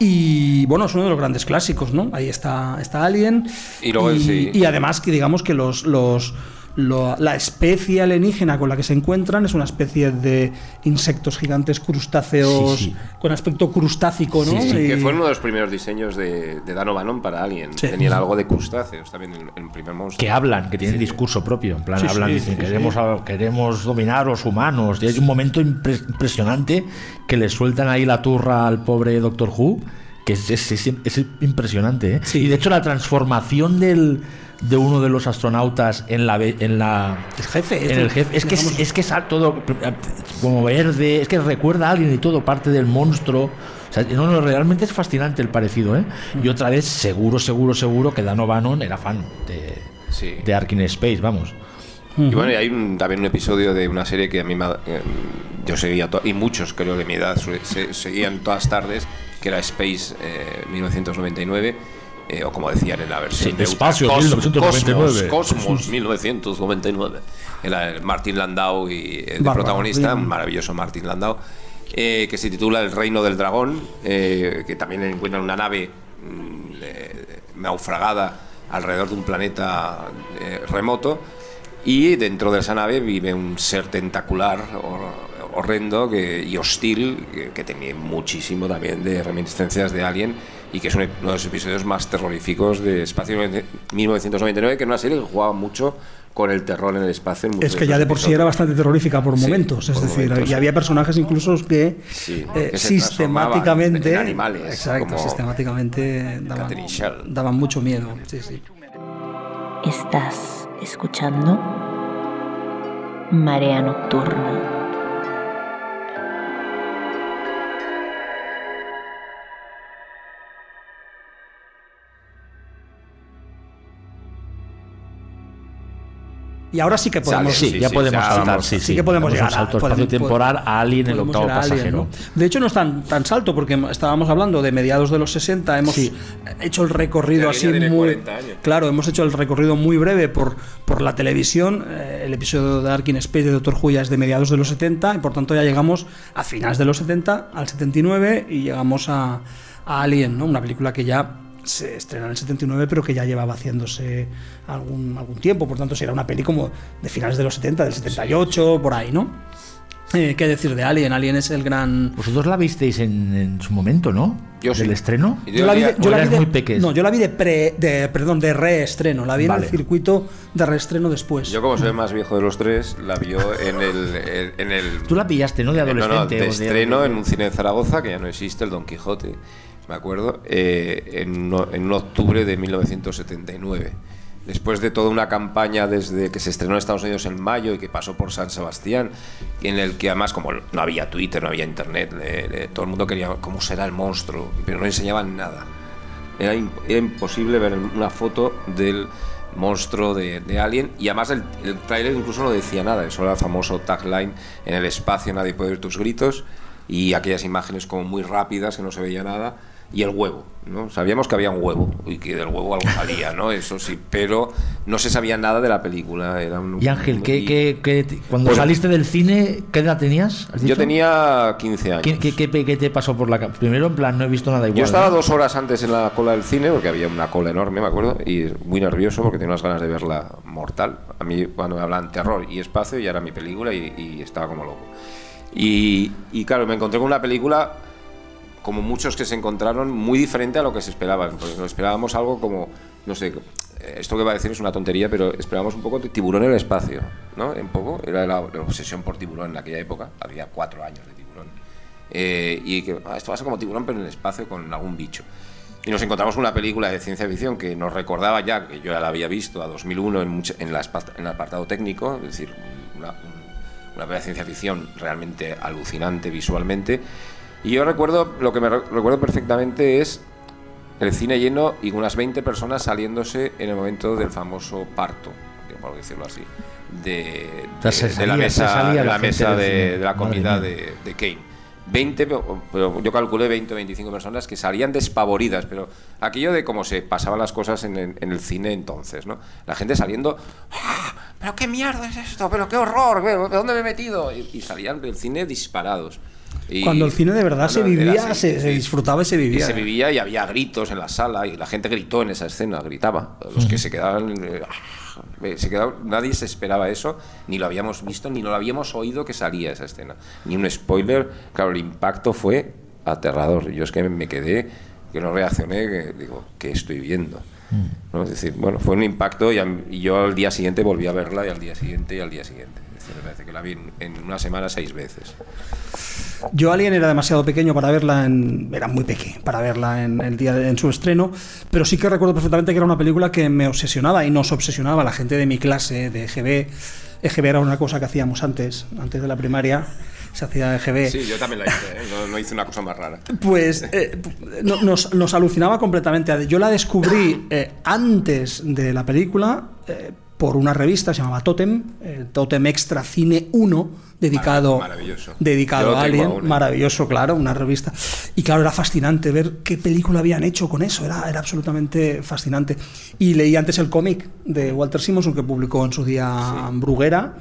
Y bueno, es uno de los grandes clásicos, ¿no? Ahí está, está Alien. Y luego, sí. y además que digamos que los, los lo- la especie alienígena con la que se encuentran es una especie de insectos gigantes crustáceos Sí, sí. con aspecto crustácico, ¿no? Sí, sí, Y- Que fue uno de los primeros diseños de, de Dan O'Bannon para Alien. Sí. Tenían algo de crustáceos también en, el primer monstruo. que hablan, que tienen discurso propio. En plan, Sí, hablan, sí, dicen, sí, queremos, a- queremos dominar a los humanos. Y hay un momento impre- impresionante que le sueltan ahí la turra al pobre Doctor Who, que es, es- es- es impresionante. ¿eh? Sí. Y de hecho, la transformación del, de uno de los astronautas en la. ve- En la El jefe, es en el- el jefe. Es que es, digamos- es que es todo como verde, es que recuerda a alguien y todo, parte del monstruo. O sea, no, no, realmente es fascinante el parecido, ¿eh? Y otra vez, seguro, seguro, seguro que Dan O'Bannon era fan de, Sí. de Ark in Space, vamos. Y bueno, y hay un- también un episodio de una serie que a mí me ha- eh, yo seguía, y muchos creo de mi edad se- se- seguían todas tardes, que era Space eh, 1999, eh, o como decían en la versión Sí, de Espacio, Cos- 1999. Cosmos, Cosmos 1999. Era el Martin Landau y el Bárbaro, protagonista, bien. un maravilloso Martin Landau, eh, que se titula El Reino del Dragón, eh, que también encuentran una nave naufragada alrededor de un planeta eh, remoto y dentro de esa nave vive un ser tentacular hor- horrendo que- y hostil que, que tenía muchísimo también de reminiscencias de Alien y que es uno de los episodios más terroríficos de Espacio 1999 que era una serie que jugaba mucho con el terror en el espacio. en Es que ya de por sí era bastante terrorífica por Sí, momentos, es por decir, momentos. y había personajes incluso que, Sí, eh, que sistemáticamente, en animales, exacto, como sistemáticamente daban, daban mucho miedo. Sí, sí. Estás escuchando Marea Nocturna. Y ahora sí que podemos, Sí, sí, ya sí, podemos ya saltar. vamos, Sí, sí que podemos llegar un a- salto podemos- espacio-temporal a Alien, el octavo Alien, pasajero. ¿no? De hecho, no es tan, tan salto, porque estábamos hablando de mediados de los 60, hemos Sí. hecho el recorrido así muy. 40 años. Claro, hemos hecho el recorrido muy breve por, por la televisión. Eh, el episodio de Dark in Space de Doctor Who ya es de mediados de los 70, y por tanto ya llegamos a finales de los 70, al 79, y llegamos a, a Alien, ¿no? Una película que ya se estrena en el 79, pero que ya llevaba haciéndose algún, algún tiempo. Por tanto, será una peli como de finales de los 70, del 78, por ahí, ¿no? Eh, ¿Qué decir de Alien? Alien es el gran. Vosotros la visteis en, en su momento, ¿no? Yo sí. ¿Del estreno? Y Yo la vi de, yo la vi de- muy pequeño. no, yo la vi de, pre, de perdón, de reestreno. La vi en Vale. el circuito de reestreno después. Yo como soy el más viejo de los tres, la vio en el... En el Tú la pillaste, ¿no? De Eh, no, adolescente. no, de o estreno en un cine de Zaragoza, que ya no existe, el Don Quijote, me acuerdo, eh, en, en octubre de 1979. Después de toda una campaña desde que se estrenó en Estados Unidos en mayo y que pasó por San Sebastián, en el que además como no había Twitter, no había Internet, le- le- todo el mundo quería cómo será el monstruo, pero no enseñaban nada. Era, im- era imposible ver una foto del monstruo de, de Alien y además el, el tráiler incluso no decía nada, eso era el famoso tagline en el espacio nadie puede ver tus gritos y aquellas imágenes como muy rápidas que no se veía nada y el huevo, ¿no? Sabíamos que había un huevo y que del huevo algo *laughs* salía, ¿no? Eso sí, pero no se sabía nada de la película. Era un- Y Ángel, ¿qué, y- qué- qué- cuando Pues- saliste del cine, ¿qué edad tenías? ¿Has Yo tenía 15 años. ¿Qué, qué, te pasó por la Primero, en plan, no he visto nada igual. Yo estaba dos horas antes en la cola del cine, porque había una cola enorme, me acuerdo, y muy nervioso porque tenía unas ganas de verla mortal. A mí, cuando me hablan terror y espacio, ya era mi película y, y estaba como loco. Y, y claro, me encontré con una película, como muchos que se encontraron, muy diferente a lo que se esperaban. Porque nos esperábamos algo como, no sé, esto que va a decir es una tontería, pero esperábamos un poco de tiburón en el espacio, ¿no? Un poco, era la, la obsesión por tiburón en aquella época, había cuatro años de tiburón. Eh, y que ah, esto va a ser como tiburón pero en el espacio con algún bicho. Y nos encontramos con una película de ciencia ficción que nos recordaba ya, que yo ya la había visto a 2001 en, en, la en el apartado técnico, es decir, una, un- una de ciencia ficción realmente alucinante visualmente. Y yo recuerdo, lo que me re- recuerdo perfectamente es el cine lleno y unas 20 personas saliéndose en el momento del famoso parto, por decirlo así, de, la mesa, de la mesa de, de comida de, de Kane. 20, pero yo calculé 20 o 25 personas que salían despavoridas, pero aquello de cómo se pasaban las cosas en el, en el cine entonces, ¿no? La gente saliendo, "¡Ah! ¿pero qué mierda es esto? ¿Pero qué horror? ¿De dónde me he metido? Y, y salían del cine disparados. Y- Cuando el cine de verdad se vivía, así, se, se sí. disfrutaba y se Y vivía. se vivía y había gritos en la sala y la gente gritó en esa escena, gritaba. Los que se quedaban, eh, ah, se quedaban, nadie se esperaba eso, ni lo habíamos visto, ni lo habíamos oído que salía esa escena. Ni un spoiler, claro, el impacto fue aterrador. Yo es que me quedé, que no reaccioné, que digo, ¿qué estoy viendo? ¿No? Es decir, bueno, fue un impacto y, a- y yo al día siguiente volví a verla y al día siguiente y al día siguiente. Es decir, me parece que la vi en, en una semana seis veces. Yo Alien era demasiado pequeño para verla en, era muy pequeño para verla en el día de- en su estreno, pero sí que recuerdo perfectamente que era una película que me obsesionaba y nos obsesionaba la gente de mi clase de EGB. EGB era una cosa que hacíamos antes, antes de la primaria, se hacía EGB. Sí, yo también la hice, ¿eh? no, no hice una cosa más rara. Pues eh, no- nos, nos alucinaba completamente. Yo la descubrí eh, antes de la película, eh, por una revista, se llamaba Totem, eh, Totem Extra Cine 1, dedicado, Maravilloso. dedicado a Alien. aún, ¿eh? Maravilloso, claro, una revista. Y claro, era fascinante ver qué película habían hecho con eso, era, era absolutamente fascinante. Y leí antes el cómic de Walter Simonson que publicó en su día Bruguera,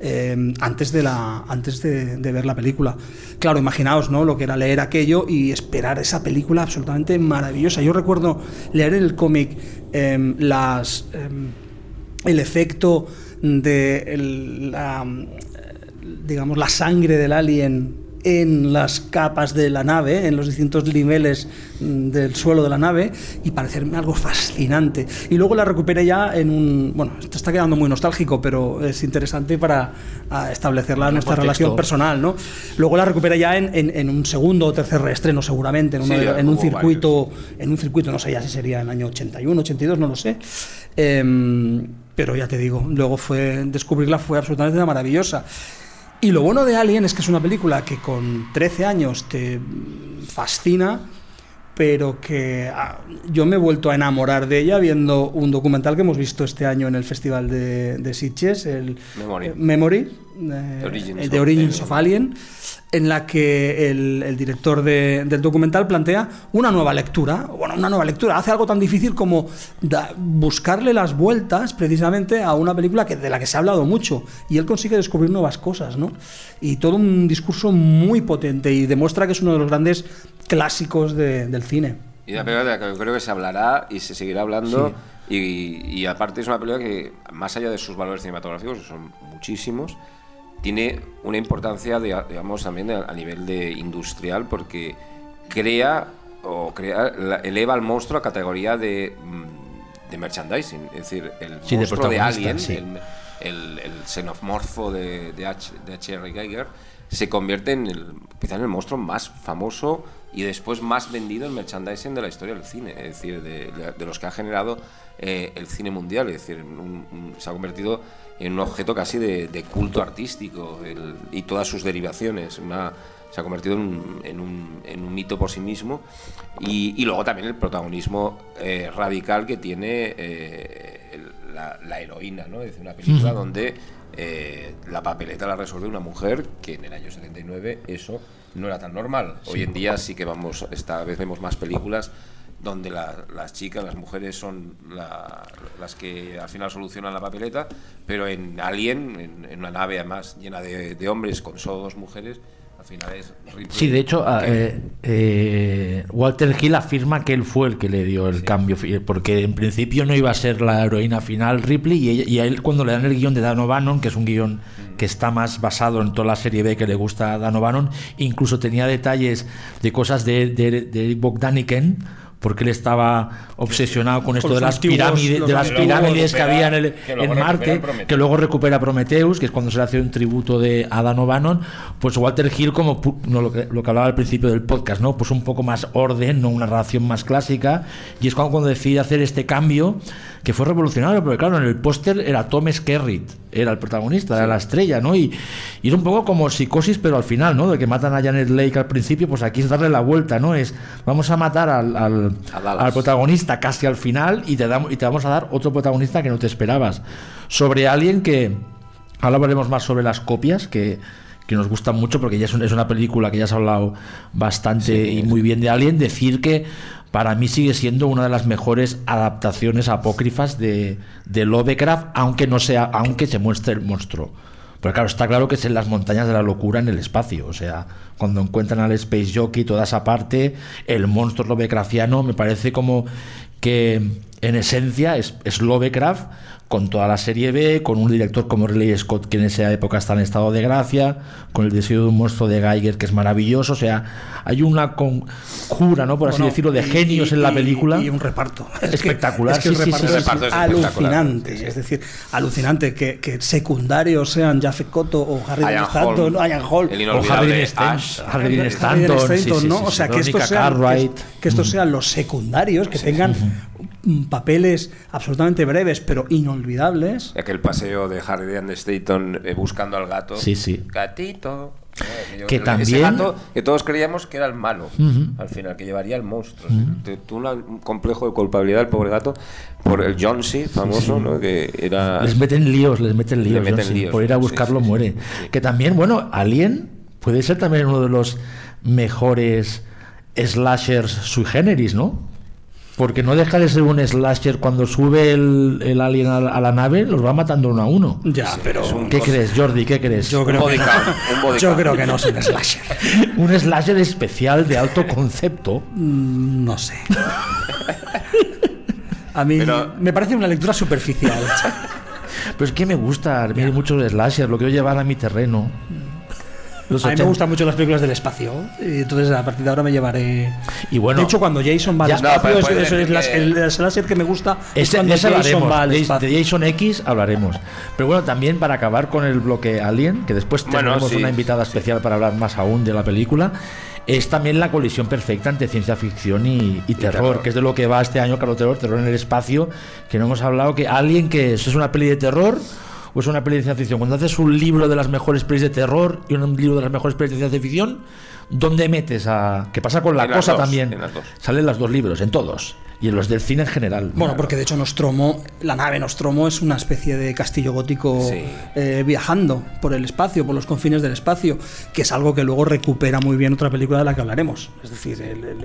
eh, antes, de, la, antes de, de ver la película. Claro, imaginaos ¿no? lo que era leer aquello y esperar esa película absolutamente maravillosa. Yo recuerdo leer en el cómic em, las... el efecto de la, digamos, la sangre del alien en las capas de la nave, en los distintos niveles mm, del suelo de la nave, y parecerme algo fascinante. Y luego la recuperé ya en un... Bueno, esto está quedando muy nostálgico, pero es interesante para ah, establecer la, En nuestra contexto. relación personal, ¿no? Luego la recuperé ya en, en- en un segundo o tercer reestreno, seguramente, en, uno Sí, de- ya en un circuito en un circuito, no sé ya si sería en el año 81, 82, no lo sé. Em, pero ya te digo, luego fue descubrirla fue absolutamente maravillosa. Y lo bueno de Alien es que es una película que con 13 años te fascina, pero que ah, yo me he vuelto a enamorar de ella viendo un documental que hemos visto este año en el Festival de, de Sitges, el Memory. Memory, eh, The Origins el de of Origins Alien. of Alien, en la que el, el director de- del documental plantea una nueva lectura, bueno, una nueva lectura, hace algo tan difícil como da- buscarle las vueltas precisamente a una película que, de la que se ha hablado mucho, y él consigue descubrir nuevas cosas, ¿no? Y todo un discurso muy potente y demuestra que es uno de los grandes clásicos de- del cine. Y una película de la que yo creo que se hablará y se seguirá hablando. Y, y aparte es una película que, más allá de sus valores cinematográficos, que son muchísimos, tiene una importancia, de- digamos, también a, a nivel de industrial, porque crea o crea, la- eleva al monstruo a categoría de, mm, de merchandising. Es decir, el Sí, de monstruo de, protagonista, Alien, sí. el, el, el xenomorfo de, de, H, de H.R. Geiger, se convierte en el, quizá en el monstruo más famoso y después más vendido en merchandising de la historia del cine, es decir, de, de- los que ha generado eh, el cine mundial, es decir, un- un- se ha convertido en un objeto casi de, de culto artístico el- y todas sus derivaciones, una, se ha convertido en un, en un- en un mito por sí mismo y, y luego también el protagonismo eh, radical que tiene eh, la, la heroína, ¿no? Es decir, una película donde eh, la papeleta la resuelve una mujer que en el año 79 eso no era tan normal. Hoy en día sí que vamos, esta vez vemos más películas donde la- las chicas, las mujeres son la- las que al final solucionan la papeleta, pero en Alien, en, en una nave además llena de, de hombres con solo dos mujeres, al final es Ripley. Sí, de hecho, ah, eh, eh, Walter Hill afirma que él fue el que le dio el cambio, porque en principio no iba a ser la heroína final Ripley, y, ella- y a él cuando le dan el guion de Dan O'Bannon, que es un guion que está más basado en toda la serie B que le gusta a Dan O'Bannon, incluso tenía detalles de cosas de, de, de Eric Bogdaniken, porque él estaba obsesionado con esto Con de las pirámides, los de las antiguos- pirámides que había en, el- que en Marte, que luego recupera Prometheus, que es cuando se le hace un tributo de Adam O'Bannon, pues Walter Hill, como no, lo, que, lo que hablaba al principio del podcast, ¿no? Pues un poco más orden, no una relación más clásica, y es cuando, cuando decide hacer este cambio, que fue revolucionario, porque claro, en el póster era Tom Skerritt, era el protagonista, era la estrella, ¿no? Y, y era un poco como psicosis, pero al final, ¿no? De que matan a Janet Lake al principio, pues aquí es darle la vuelta, ¿no? Es, vamos a matar al, al, A al protagonista casi al final y te, damos, y te vamos a dar otro protagonista que no te esperabas. Sobre alguien que. Ahora hablaremos más sobre las copias, que, que nos gustan mucho, porque ya es, es una película que ya has hablado bastante y muy bien de Alien. Decir que para mí sigue siendo una de las mejores adaptaciones apócrifas de, de Lovecraft, aunque no sea, aunque se muestre el monstruo. Pero claro, está claro que es en las montañas de la locura en el espacio. O sea, cuando encuentran al Space Jockey, toda esa parte, el monstruo Lovecraftiano, me parece como que en esencia es, es Lovecraft con toda la serie B, con un director como Ridley Scott que en esa época está en estado de gracia, con el deseo de un monstruo de Geiger que es maravilloso, o sea, hay una conjura, ¿no? Por así Bueno, decirlo, de y- genios y- en la y- película. Y un reparto. *laughs* Es que- Espectacular, Es que, el sí, sí, reparto sí, es, el reparto es espectacular. alucinante. Sí, sí. Es decir, alucinante que, que secundarios sean Jaffe Cotto o Harry Dean Ian Stanton, Hall, Ian Hall. el o Harry Stanton, sí, Stanton, sí, ¿no? sí, o sea, sí, que estos, Veronica sean, que, estos sean los secundarios, que tengan mm, papeles absolutamente breves pero inolvidables. Aquel paseo de Harry Dean Stanton eh, buscando al gato. Sí, sí. Gatito. Yo- Que ese también- gato que todos creíamos que era el malo, al final, que llevaría el monstruo. Tuvo un complejo de culpabilidad el pobre gato por el Johnsy famoso, ¿no? que era... Les meten líos, les meten líos. Le meten John Cena. líos, Por ir a sí, buscarlo sí, sí, muere. sí. Que también, bueno, Alien puede ser también uno de los mejores slashers sui generis, ¿no? Porque no deja de ser un slasher cuando sube el, el alien a la, a la nave, los va matando uno a uno. Ya, pero ¿Qué crees, Jordi? ¿Qué crees? yo creo, que no, yo creo que no es un slasher. *laughs* Un slasher especial de alto concepto. Mm, No sé. *laughs* A mí Pero- me parece una lectura superficial. Pero es que me gusta, hay muchos slashers, lo quiero llevar a mi terreno. Los A mí me 80. gustan mucho las películas del espacio. Y entonces a partir de ahora me llevaré. Y bueno, de hecho, cuando Jason va al Ya, no, espacio, pero es, puede es- las- el, el slasher que me gusta es Ese, cuando de ese Jason hablaremos, va al de, espacio. de Jason X hablaremos. Pero bueno, también para acabar con el bloque Alien, que después Bueno, tendremos sí, una invitada especial para hablar más aún de la película, es también la colisión perfecta entre ciencia ficción y, y terror, terror. que es de lo que va este año, Caro Terror, Terror en el Espacio, que no hemos hablado, que Alien, que es? ¿Es una peli de terror? ¿O es una peli de ciencia ficción? Cuando haces un libro de las mejores pelis de terror y un libro de las mejores pelis de ciencia ficción, ¿dónde metes a...? ¿Qué pasa con la En las cosa dos, también? en las dos. Salen los dos libros, en todos. Y en los del cine en general. Bueno, porque de hecho Nostromo, la nave Nostromo es una especie de castillo gótico Sí. eh, viajando por el espacio, por los confines del espacio, que es algo que luego recupera muy bien otra película de la que hablaremos. Es decir, el, el,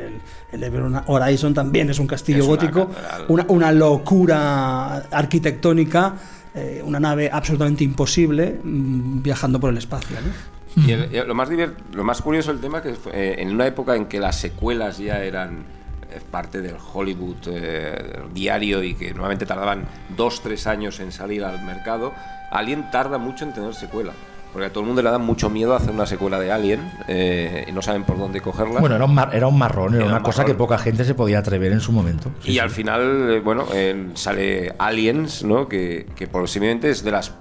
el- el Horizon también es un castillo Es una gótico, catedral. una, una locura arquitectónica, eh, una nave absolutamente imposible mm, viajando por el espacio. ¿no? Y el- y lo, más divert- lo más curioso del tema es que fue, eh, en una época en que las secuelas ya eran eh, parte del Hollywood eh, diario y que normalmente tardaban dos, tres años en salir al mercado, Alien tarda mucho en tener secuela. Porque a todo el mundo le da mucho miedo hacer una secuela de Alien eh, y no saben por dónde cogerla. Bueno, era un, mar- era un marrón, era, Era una un cosa marrón. que poca gente se podía atrever en su momento. Sí, y sí. al final, eh, bueno, eh, sale Aliens, ¿no? Que, que posiblemente es de las.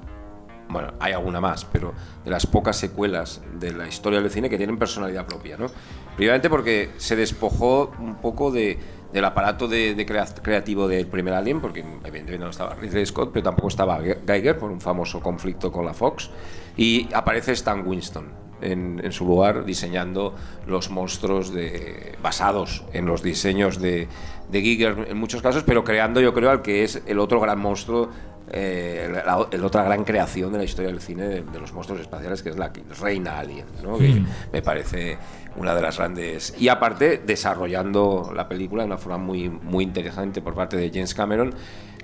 Bueno, hay alguna más, pero de las pocas secuelas de la historia del cine que tienen personalidad propia, ¿no? Primeramente porque se despojó un poco de, del aparato de, de crea- creativo del primer Alien, porque evidentemente no estaba Ridley Scott, pero tampoco estaba Geiger por un famoso conflicto con la Fox, y aparece Stan Winston en, en su lugar diseñando los monstruos de, basados en los diseños de, de Giger en muchos casos, pero creando yo creo al que es el otro gran monstruo, eh, la, la otra gran creación de la historia del cine de, de los monstruos espaciales, que es la Reina Alien, ¿no? que me parece una de las grandes... Y aparte, desarrollando la película de una forma muy, muy interesante por parte de James Cameron,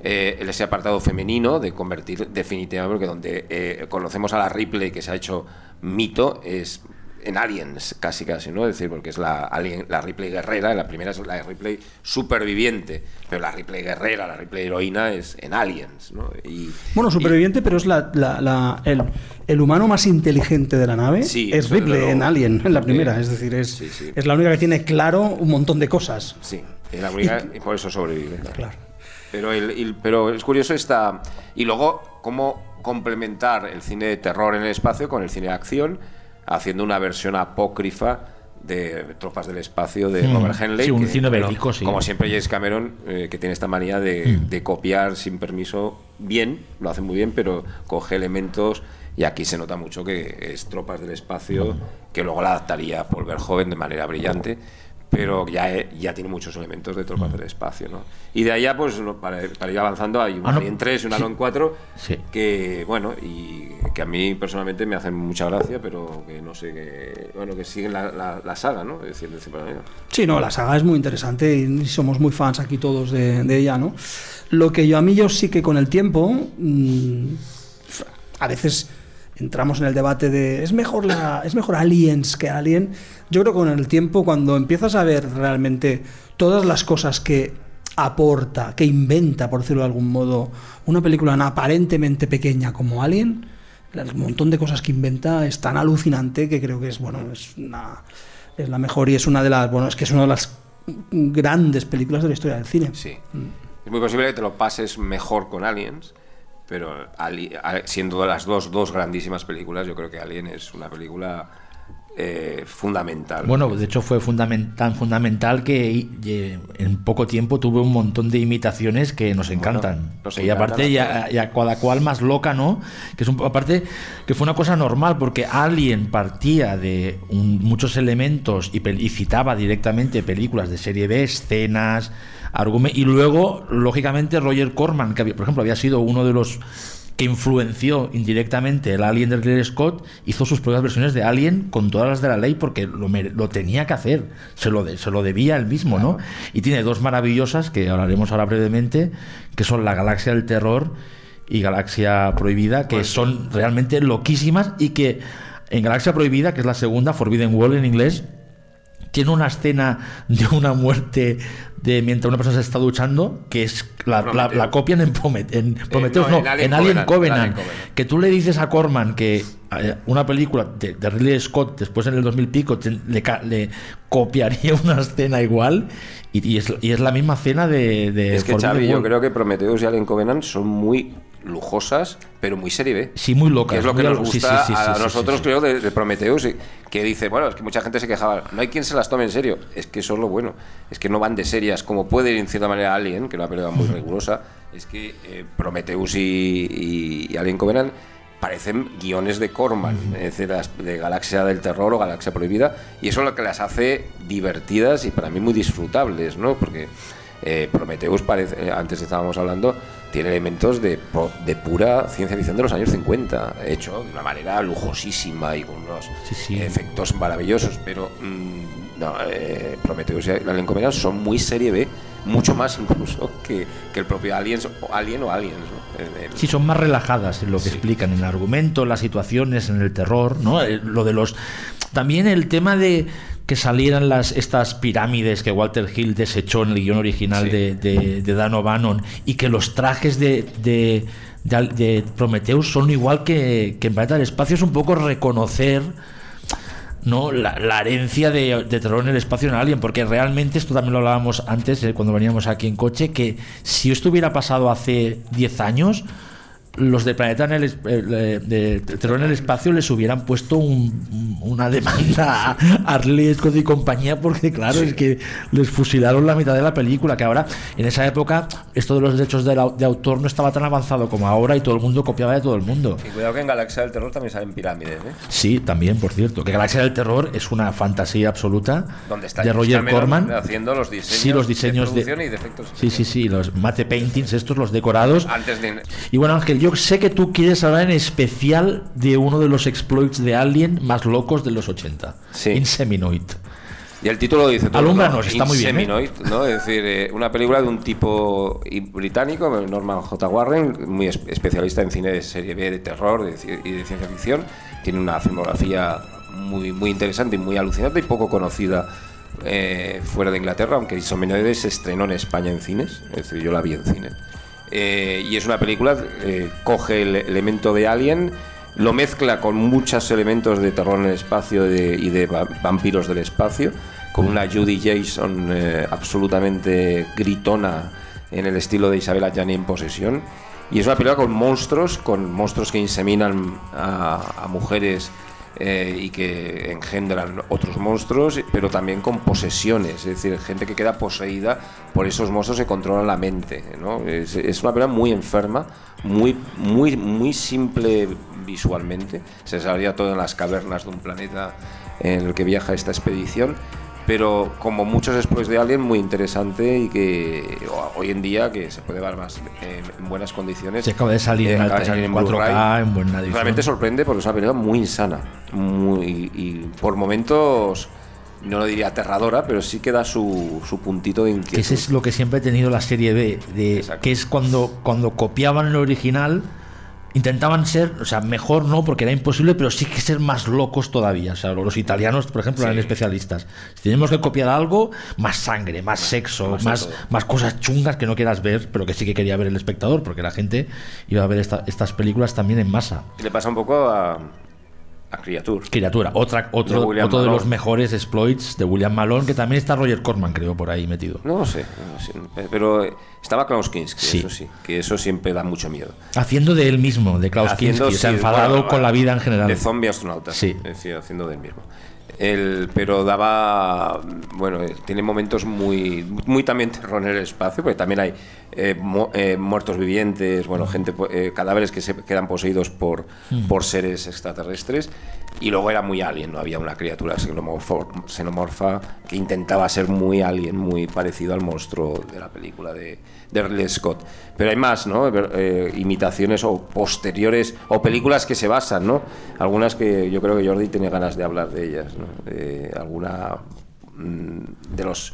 eh, ese apartado femenino de convertir definitivamente, porque donde eh, conocemos a la Ripley que se ha hecho mito es en Aliens, casi casi, ¿no? Es decir, porque es la, alien- la Ripley guerrera, la primera es la Ripley superviviente, pero la Ripley guerrera, la Ripley heroína es en Aliens, ¿no? Y, Bueno, y- superviviente, pero es la, la- la- el, el humano más inteligente de la nave. Sí, es Ripley luego. en Alien, en la primera. Es decir, es, Sí, sí. es la única que tiene claro un montón de cosas. Sí, es la única, y por eso sobrevive. Claro. Pero, el, el- pero es curioso esta... Y luego, cómo complementar el cine de terror en el espacio con el cine de acción, haciendo una versión apócrifa de Tropas del Espacio de Mm, Robert Henley. sí, un que, cine bélico, sí. Como siempre James Cameron, eh, que tiene esta manía de, de copiar sin permiso bien, lo hace muy bien, pero coge elementos... Y aquí se nota mucho que es Tropas del Espacio, que luego la adaptaría Paul Verhoeven de manera brillante pero ya, ya tiene muchos elementos de tropas del espacio, ¿no? Y de allá, pues, para, para ir avanzando, hay un Ah, no. Alien 3 y un Alien 4 Sí. que, bueno, y que a mí personalmente me hacen mucha gracia, pero que no sé, que, bueno, que siguen la, la- la saga, ¿no? Es decir. Sí, no, la saga es muy interesante y somos muy fans aquí todos de, de ella, ¿no? Lo que yo a mí yo sí que con el tiempo, mm, a veces entramos en el debate de es mejor la es mejor Aliens que Alien. Yo creo que con el tiempo cuando empiezas a ver realmente todas las cosas que aporta, que inventa, por decirlo de algún modo, una película aparentemente pequeña como Alien, el montón de cosas que inventa es tan alucinante que creo que es bueno, es una es la mejor y es una de las bueno, es que es una de las grandes películas de la historia del cine. Sí. Es muy posible que te lo pases mejor con Aliens, pero siendo las dos, dos grandísimas películas, yo creo que Alien es una película eh, fundamental. Bueno, de hecho fue fundamen- tan fundamental que en poco tiempo tuve un montón de imitaciones que nos encantan. nos y encantan aparte a ya, ya cada cual más loca, ¿no? Que es un, aparte que fue una cosa normal porque Alien partía de un- muchos elementos y, y citaba directamente películas de serie B, escenas, argumentos y luego lógicamente Roger Corman, que había- por ejemplo había sido uno de los que influenció indirectamente el Alien de Ridley Scott, hizo sus propias versiones de Alien con todas las de la ley porque lo, lo tenía que hacer, se lo, de- se lo debía él mismo, ¿no? Y tiene dos maravillosas que hablaremos ahora brevemente, que son La Galaxia del Terror y Galaxia Prohibida, que son realmente loquísimas y que en Galaxia Prohibida, que es la segunda, Forbidden World en inglés, tiene una escena de una muerte de mientras una persona se está duchando que es la, la- la copian en, Promet- en Prometheus, no, no, en Alien en Alien Covenant, que tú le dices a Corman que eh, una película de, de Ridley Scott después en el 2000 pico te- le, le copiaría *laughs* una escena igual y, y es, y es la misma escena de, de es que Xavi, yo creo que Prometheus y Alien Covenant son muy lujosas, pero muy serie B. sí muy loca que es lo que nos sí, gusta sí, sí, a nosotros, creo, de, de Prometheus, que dice, bueno, es que mucha gente se quejaba, no hay quien se las tome en serio. Es que eso es lo bueno, es que no van de serias, como puede ir en cierta manera Alien, que es una película muy rigurosa, es que eh, Prometheus y, y- y Alien Covenant parecen guiones de Corman, es decir, las- de Galaxia del Terror o Galaxia Prohibida, y eso es lo que las hace divertidas y para mí muy disfrutables, ¿no? Porque eh, Prometheus, parece, eh, antes estábamos hablando, tiene elementos de, pura ciencia ficción de los años 50, hecho de una manera lujosísima y con unos Sí, sí. efectos maravillosos, pero mm, no, eh, Prometheus y Alien Covenant son muy serie B, mucho más incluso que, que el propio Aliens, o Alien o Aliens. ¿no? El- Sí, son más relajadas en lo que explican, en el argumento, las situaciones, en el terror, ¿no? Eh, Lo de los. También el tema de que salieran las estas pirámides que Walter Hill desechó en el guion original Sí. de, de, de Dan O'Bannon y que los trajes de, de, de Prometheus son igual que, que en Planeta del Espacio, es un poco reconocer. ¿no? La, la herencia de, de terror en el espacio en Alien, porque realmente esto también lo hablábamos antes eh, cuando veníamos aquí en coche, que si esto hubiera pasado hace 10 años, los de Planeta en el, eh, de Terror en el Espacio les hubieran puesto un- una demanda a Arley Scott y compañía, porque claro, es que les fusilaron la mitad de la película, que ahora, en esa época, esto de los derechos de, la- de autor no estaba tan avanzado como ahora y todo el mundo copiaba de todo el mundo. Y cuidado que en Galaxia del Terror también salen pirámides, ¿eh? Sí, también, por cierto. Que Galaxia del Terror es una fantasía absoluta está de Roger Corman. haciendo los diseños, Sí, los diseños de y de efectos Sí, sí, sí, los mate paintings, estos, los decorados. Antes de Y bueno, Ángel, yo sé que tú quieres hablar en especial de uno de los exploits de Alien más locos de los 80. Sí. Inseminoid. Y el título lo dice todo. Alúmbranos, está muy bien, ¿eh? ¿no? Es decir, eh, una película de un tipo británico, Norman J. Warren, muy es- especialista en cine de serie B, de terror de y de ciencia ficción. Tiene una filmografía muy, muy interesante y muy alucinante y poco conocida eh, fuera de Inglaterra, aunque Insominoid se estrenó en España en cines. Es decir, yo la vi en cine. Eh, y es una película, eh, coge el elemento de Alien, lo mezcla con muchos elementos de terror en el espacio y de va- vampiros del espacio, con una Judy Jason eh, absolutamente gritona en el estilo de Isabella Gianni en posesión. Y es una película con monstruos, con monstruos que inseminan a mujeres eh, y que engendran otros monstruos, pero también con posesiones, es decir, gente que queda poseída por esos monstruos que controlan la mente. ¿no? Es, una película muy enferma, muy, muy, muy simple visualmente. Se desarrolla todo en las cavernas de un planeta en el que viaja esta expedición. Pero como muchos exploits de Alien, muy interesante y que hoy en día que se puede ver más en, en buenas condiciones. Se acaba de salir en acaba de alta- en Blu-ray. 4K, en buena edición. Realmente sorprende porque es una película muy insana. Muy, y por momentos, no lo diría aterradora, pero sí que da su, su puntito de Que inquietud. ese es lo que siempre ha tenido la serie B, de, Exacto. que es cuando, cuando copiaban el original, intentaban ser, o sea, mejor no, porque era imposible, pero sí que ser más locos todavía. O sea, los italianos, por ejemplo, eran especialistas. Si tenemos que copiar algo, más sangre, más sexo, más más, cosas chungas que no quieras ver, pero que sí que quería ver el espectador, porque la gente iba a ver esta- estas películas también en masa. Le pasa un poco a, a Creature. Criatura, otra, otro, De otro de los mejores exploits de William Malone, que también está Roger Corman, creo, por ahí metido. No lo sé, no sé, pero estaba Klaus Kinski, Sí. eso sí, que eso siempre da mucho miedo. Haciendo de él mismo, de Klaus Haciendo, Kinski, o sea, sí, enfadado bueno, con la vida en general. De zombie astronauta. Sí. Es decir, haciendo del mismo. El, pero daba, bueno, eh, tiene momentos muy, muy también terror en el espacio, porque también hay eh, mu- eh, muertos vivientes, bueno, gente, eh, cadáveres que se quedan poseídos por, por seres extraterrestres, y luego era muy alien, no había una criatura xenomorfa que intentaba ser muy alien, muy parecido al monstruo de la película de, de Ridley Scott. Pero hay más, ¿no? Imitaciones o posteriores, o películas que se basan, ¿no? Algunas que yo creo que Jordi tiene ganas de hablar de ellas, ¿no? Eh, alguna mm, de los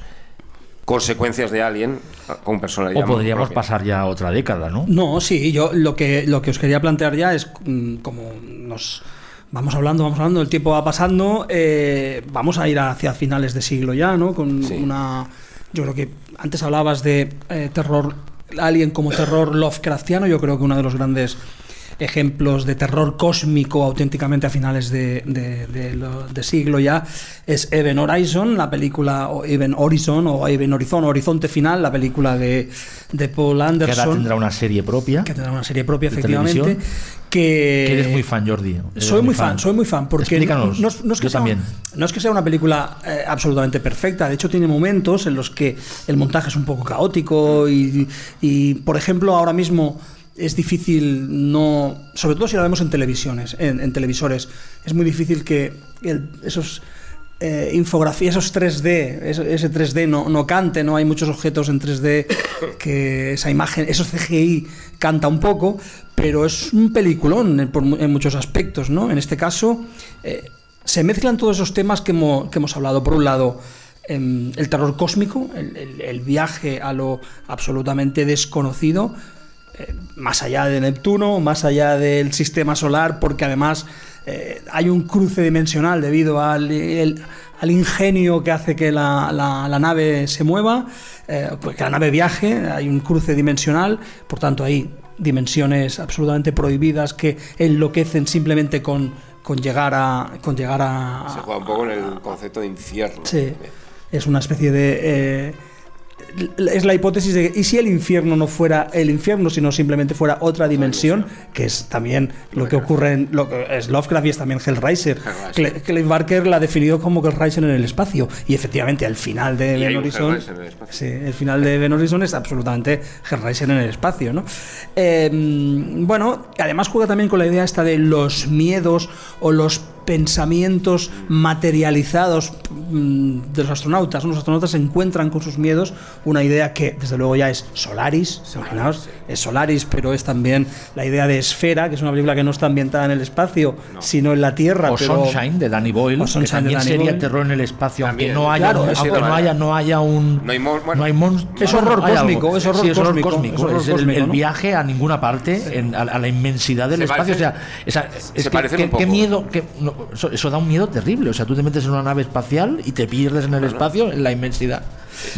consecuencias de Alien con personalidad O podríamos propia. pasar ya a otra década, ¿no? No, sí, yo lo que, lo que os quería plantear ya es mm, como nos vamos hablando, vamos hablando, el tiempo va pasando, eh, vamos a ir hacia finales de siglo ya, ¿no? Con Sí. una. Yo creo que antes hablabas de eh, terror alien como terror Lovecraftiano, yo creo que uno de los grandes ejemplos de terror cósmico auténticamente a finales de, de- de lo- de siglo ya es Even Horizon, la película, o Even Horizon, o Even Horizon, Horizonte Final, la película de, de Paul Que Anderson ahora tendrá una serie propia. que tendrá una serie propia, efectivamente. televisión. Que, Que eres muy fan, Jordi. Soy muy fan, soy muy fan, porque no, Explícanos. no es- no es que Yo sea, también. no es que sea una película eh, absolutamente perfecta, de hecho tiene momentos en los que el montaje es un poco caótico y, y, por ejemplo, ahora mismo es difícil no, sobre todo si lo vemos en televisiones, en, televisores, es muy difícil que esos eh, infografías, esos 3D, ese, ese 3D no, no cante, no hay muchos objetos en 3D que esa imagen, esos CGI canta un poco, pero es un peliculón en, muchos aspectos, ¿no? En este caso eh, se mezclan todos esos temas que hemos, que hemos hablado. Por un lado, em, el terror cósmico, el, viaje a lo absolutamente desconocido, más allá de Neptuno, más allá del sistema solar, porque además eh, hay un cruce dimensional debido al, el- al ingenio que hace que la, la- la nave se mueva, eh, pues que la nave viaje, hay un cruce dimensional, por tanto hay dimensiones absolutamente prohibidas que enloquecen simplemente con, con llegar a con llegar a, Se juega un poco en el concepto de infierno. Sí, es una especie de... eh, es la hipótesis de que, ¿y si el infierno no fuera el infierno, sino simplemente fuera otra dimensión? Que es también lo que ocurre en lo que es Lovecraft y es también Hellraiser. Hellraiser. Clive Barker la ha definido como Hellraiser en el espacio. Y efectivamente, al final de Ben Horizon. El. Sí, el final de Ben Horizon es absolutamente Hellraiser en el espacio, ¿no? Eh, bueno, además juega también con la idea esta de los miedos o los pensamientos materializados mm, de los astronautas. ¿no? Los astronautas encuentran con sus miedos una idea que, desde luego, ya es Solaris, imaginaos, es Solaris, pero es también la idea de Esfera, que es una película que no está ambientada en el espacio, sino en la Tierra. O pero- Sunshine de Danny Boyle, O que también Danny sería Boyle. terror en el espacio, aunque no haya, Claro, aunque no haya, no haya un, No hay mon- bueno, hay monstruo, Es horror hay cósmico, es horror Sí, cósmico, cósmico, es horror el- cósmico, el, ¿no? viaje a ninguna parte, en- a, a la inmensidad del Se espacio. o sea, esa- es que- qué, un poco. qué miedo, no, eso, eso da un miedo terrible. O sea, tú te metes en una nave espacial y te pierdes en el espacio, en la inmensidad.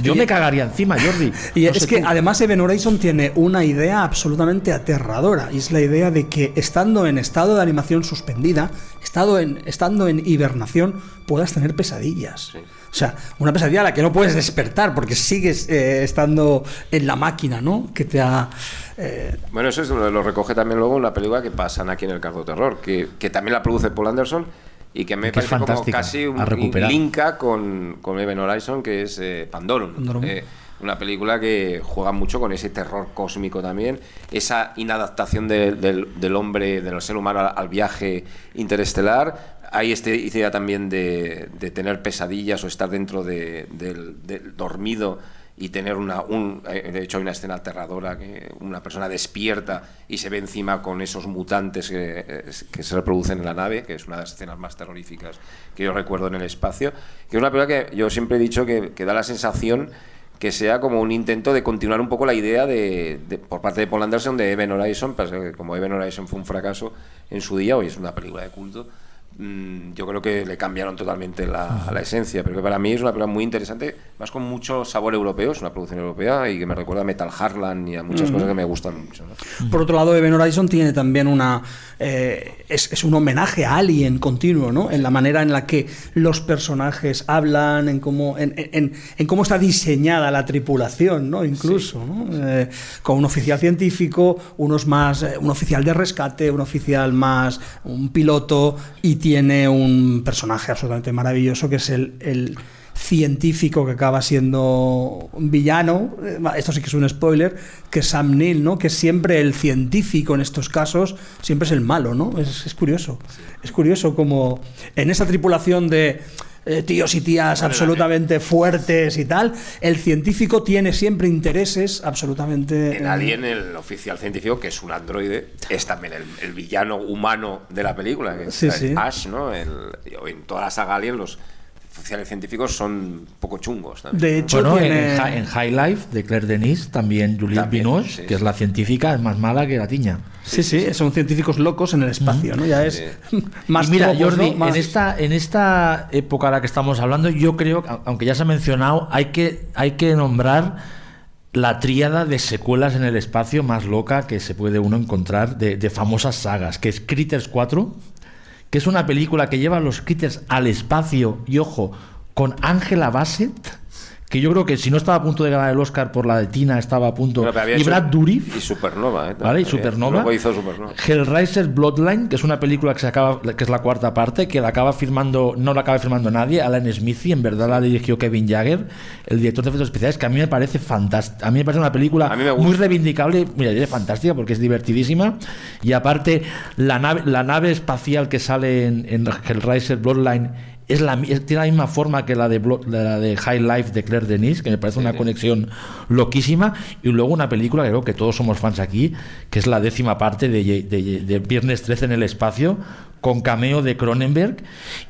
Yo me cagaría encima, Jordi. *laughs* Y No es que tú. además Even Horizon tiene una idea absolutamente aterradora y es la idea de que estando en estado de animación suspendida, estado en, estando en hibernación, puedas tener pesadillas. O sea, una pesadilla a la que no puedes despertar porque sigues eh, estando en la máquina, ¿no? Que te ha... eh, Bueno, eso es- lo, lo recoge también luego en la película que pasan aquí en el Cardo Terror, que, que también la produce Paul Anderson y que me Que parece como casi un linka con, con Even Horizon, que es eh, Pandorum. Pandorum. Eh, una película que juega mucho con ese terror cósmico también, esa inadaptación de- del, del hombre, del ser humano al, al viaje interestelar. Hay esta idea también de, tener pesadillas o estar dentro de- del, dormido y tener una un, eh, de hecho hay una escena aterradora que una persona despierta y se ve encima con esos mutantes que, eh, que se reproducen en la nave que es una de las escenas más terroríficas que yo recuerdo en el espacio que es una película que yo siempre he dicho que, da la sensación que sea como un intento de continuar un poco la idea de, por parte de Paul Anderson de Even Horizon, como Even Horizon fue un fracaso en su día, hoy es una película de culto, mm, yo creo que le cambiaron totalmente la, la esencia, pero que para mí es una película muy interesante, más con mucho sabor europeo, es una producción europea y que me recuerda a Metal Harlan y a muchas cosas que me gustan mucho. ¿no? Por otro lado, Even Horizon tiene también una. eh, es, es un homenaje a Alien continuo, ¿no? En la manera en la que los personajes hablan, en cómo, en, en- en cómo está diseñada la tripulación, ¿no? Incluso, ¿no? Eh, con un oficial científico, unos más. eh, un oficial de rescate, un oficial más. un piloto y tiene un personaje absolutamente maravilloso que es el, el científico que acaba siendo un villano, eh, esto sí que es un spoiler, que Sam Neill, ¿no? Que siempre el científico en estos casos siempre es el malo, ¿no? Es, es curioso. Es curioso como en esa tripulación de eh, tíos y tías absolutamente fuertes y tal, el científico tiene siempre intereses absolutamente... En Alien, el oficial científico, que es un androide, es también el, el villano humano de la película, que es Sí, el sí. Ash, ¿no? El- en toda la saga Alien, los oficiales científicos son un poco chungos también. De hecho, Bueno, en, tiene- en Hi- en High Life de Claire Denis, también Juliette También, Binoche, sí, que es la científica, es más mala que la tiña. Sí, sí, son científicos locos en el espacio, ¿no? Ya es *laughs* más y mira, Jordi, ¿no? Más- en, esta, en esta época a la que estamos hablando, yo creo, que, aunque ya se ha mencionado, hay que, hay que nombrar la tríada de secuelas en el espacio más loca que se puede uno encontrar de, de famosas sagas, que es Critters 4, que es una película que lleva a los Critters al espacio, y ojo, con Angela Bassett, que yo creo que si no estaba a punto de ganar el Oscar por la de Tina, estaba a punto. Pero y Brad Dourif. Y Supernova, ¿eh? ¿Vale? Y. Supernova. Luego hizo Supernova. Hellraiser Bloodline, que es una película que se acaba, que es la cuarta parte, que la acaba firmando, no la acaba firmando nadie, Alan Smithy, en verdad la dirigió Kevin Jagger, el director de efectos especiales, que a mí me parece fantástica. A mí me parece una película muy reivindicable, mira, es fantástica porque es divertidísima. Y aparte, la nave, la nave espacial que sale en, en Hellraiser Bloodline es la, tiene la misma forma que la de, la de High Life de Claire Denis, que me parece una conexión loquísima. Y luego una película que creo que todos somos fans aquí, que es la décima parte de, de- de Viernes 13 en el espacio, con cameo de Cronenberg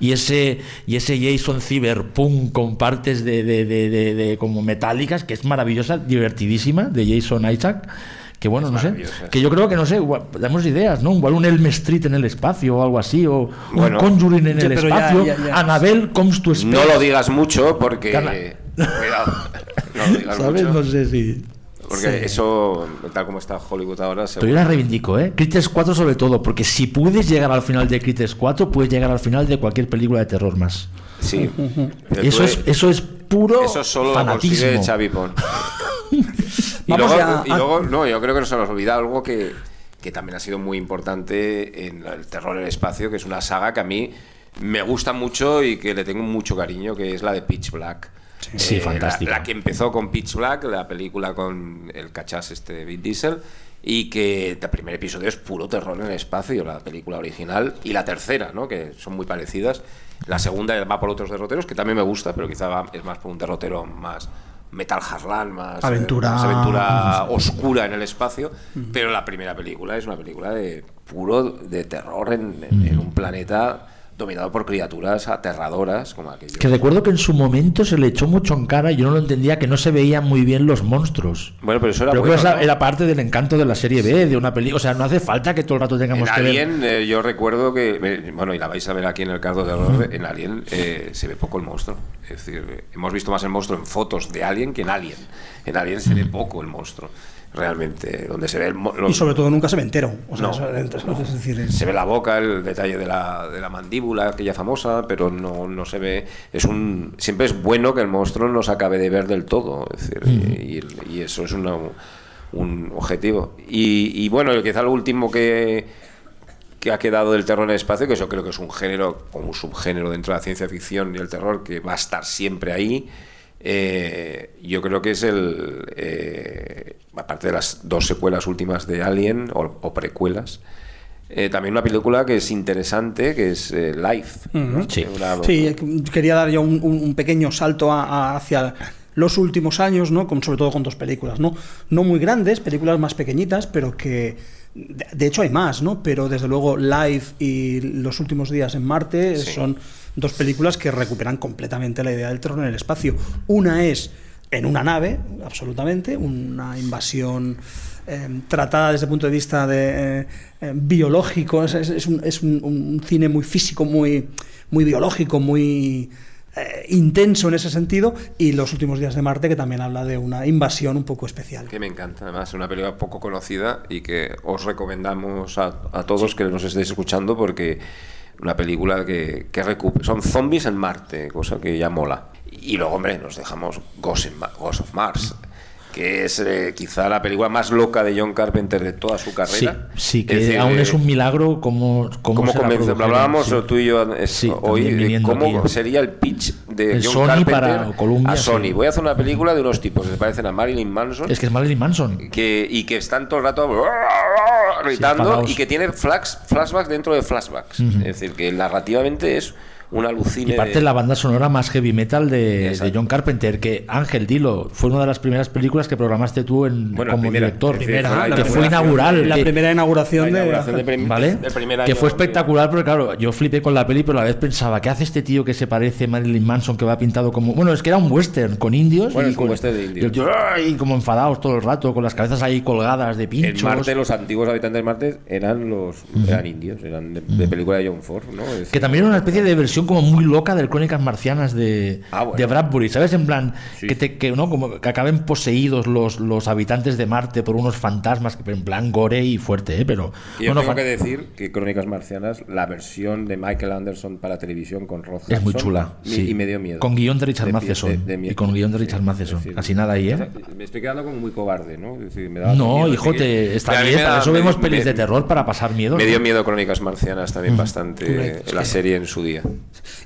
y ese, y ese Jason Cyberpunk con partes de, de- de- de- de como metálicas, que es maravillosa, divertidísima, de Jason Isaac. Que bueno, no sé. Que yo creo que no sé, igual- damos ideas, ¿no? Igual un Elm Street en el espacio o algo así, o Bueno. un Conjuring en Ya, el espacio. ya- ya. Annabelle comes to space. No lo digas mucho porque. Cuidado. *laughs* No lo digas ¿Sabes? mucho. No sé si. Porque eso, tal como está Hollywood ahora, Pero yo la reivindico, ¿eh? Critters 4 sobre todo, porque si puedes llegar al final de Critters 4, puedes llegar al final de cualquier película de terror más. Sí. Eso es, eso es puro Eso solo lo fanatismo. consigue Xavi Pon. *laughs* y, Vamos luego, ya y a- luego, no, yo creo que no se nos olvida algo que, que también ha sido muy importante en el terror en el espacio, que es una saga que a mí me gusta mucho y que le tengo mucho cariño, que es la de Pitch Black. Eh, Sí, la- fantástica. La, que empezó con Pitch Black, la película con el cachas este Vin Diesel, y que el primer episodio es puro terror en el espacio, la película original, y la tercera, ¿no? que son muy parecidas. La segunda va por otros derroteros, que también me gusta, pero quizá va- es más por un derrotero más Metal Harlan, más eh, Aventura. más aventura oscura en el espacio. Pero la primera película es una película de puro de terror en, en- en un planeta dominado por criaturas aterradoras como aquello. Que recuerdo que en su momento se le echó mucho en cara y yo no lo entendía que no se veían muy bien los monstruos. Bueno, pero eso era Pero bueno, creo que esa ¿no? era parte del encanto de la serie B, de una película. O sea, no hace falta que todo el rato tengamos En que ver. Alien, eh, yo recuerdo que, bueno, y la vais a ver aquí en el cardo de horror, en Alien eh, se ve poco el monstruo. Es decir, hemos visto más el monstruo en fotos de Alien que en Alien. En Alien se ve poco el monstruo, realmente. Donde se ve el mo- Y sobre todo nunca se ve entero. O sea, No. eso- es decir, es- se ve la boca, el detalle de la, de la mandíbula, aquella famosa, pero no, no se ve. Es un siempre es bueno que el monstruo no se acabe de ver del todo, es decir, y, y eso es una- un objetivo. Y, y bueno, quizá lo último que que ha quedado del terror en el espacio, que yo creo que es un género o un subgénero dentro de la ciencia ficción y el terror que va a estar siempre ahí. Eh, yo creo que es el. eh, aparte de las dos secuelas últimas de Alien o, o precuelas, eh, también una película que es interesante, que es eh, Life. ¿no? Sí. Una- Sí, quería dar yo un, un- un pequeño salto a- a- hacia los últimos años, ¿no? Con, sobre todo con dos películas, ¿no? No muy grandes, películas más pequeñitas, pero que de, de hecho hay más, ¿no? Pero desde luego Life y Los últimos días en Marte Sí. son dos películas que recuperan completamente la idea del terror en el espacio. Una es en una nave, absolutamente, una invasión eh, tratada desde el punto de vista de, eh, eh, biológico, es, un, es un- un cine muy físico, muy, muy biológico, muy eh, intenso en ese sentido, y Los últimos días de Marte, que también habla de una invasión un poco especial. Que me encanta, además, es una película poco conocida y que os recomendamos a, a todos que nos estéis escuchando porque una película que, que recupe- son zombies en Marte, cosa que ya mola. Y luego, hombre, nos dejamos Ghost, Ghost of Mars. Que es eh, quizá la película más loca de John Carpenter de toda su Sí, carrera. sí, que Es decir, aún eh, es un milagro como ¿Cómo se la produjeron, Hablábamos sí. tú y yo es- Sí, hoy de cómo sería el pitch de El John Sony Carpenter para Columbia, a Sony. sí. Voy a hacer una película de unos tipos que se parecen a Marilyn Manson Es que es Marilyn Manson. que, y que están todo el rato gritando y que tiene flash, flashbacks dentro de flashbacks. Es decir, que narrativamente es un alucine. Y parte de la banda sonora más heavy metal de. John Carpenter, que Ángel, dilo, fue una de las primeras películas que programaste tú en, Bueno, como primera, director. fue la que fue inaugural. La que- primera inauguración, La de- inauguración de prim- ¿Vale? que fue espectacular, porque claro, yo flipé con la peli, pero a la vez pensaba, ¿qué hace este tío que se parece a Marilyn Manson, que va pintado como... Bueno, es que era un western con indios. Bueno, y con- de indios. y el tío, ¡ay! como enfadados todo el rato, con las cabezas ahí colgadas de En pinchos. Marte, los antiguos habitantes de Marte eran los eran indios, eran de, de película de John Ford, ¿no? Es- Que también era una especie de versión como muy loca de Crónicas Marcianas de, Ah, bueno. de Bradbury, ¿sabes? En plan, Sí. que, te, que, ¿no? como que acaben poseídos los, los habitantes de Marte por unos fantasmas, que en plan gore y fuerte, ¿eh? Pero, Y yo bueno, tengo que decir que Crónicas Marcianas, la versión de Michael Anderson para televisión con Rod es muy chula. y- sí. Y me dio miedo. Con guion de Richard De Matheson. de- de miedo. y con guion de Sí, Richard es Matheson. decir, Así nada ahí, ¿eh? me estoy quedando como muy cobarde, ¿no? Es decir, me da No, hijo, te, está bien. Para eso me- vemos me- pelis de terror, para pasar miedo. Me dio miedo Crónicas Marcianas también bastante la serie en su día.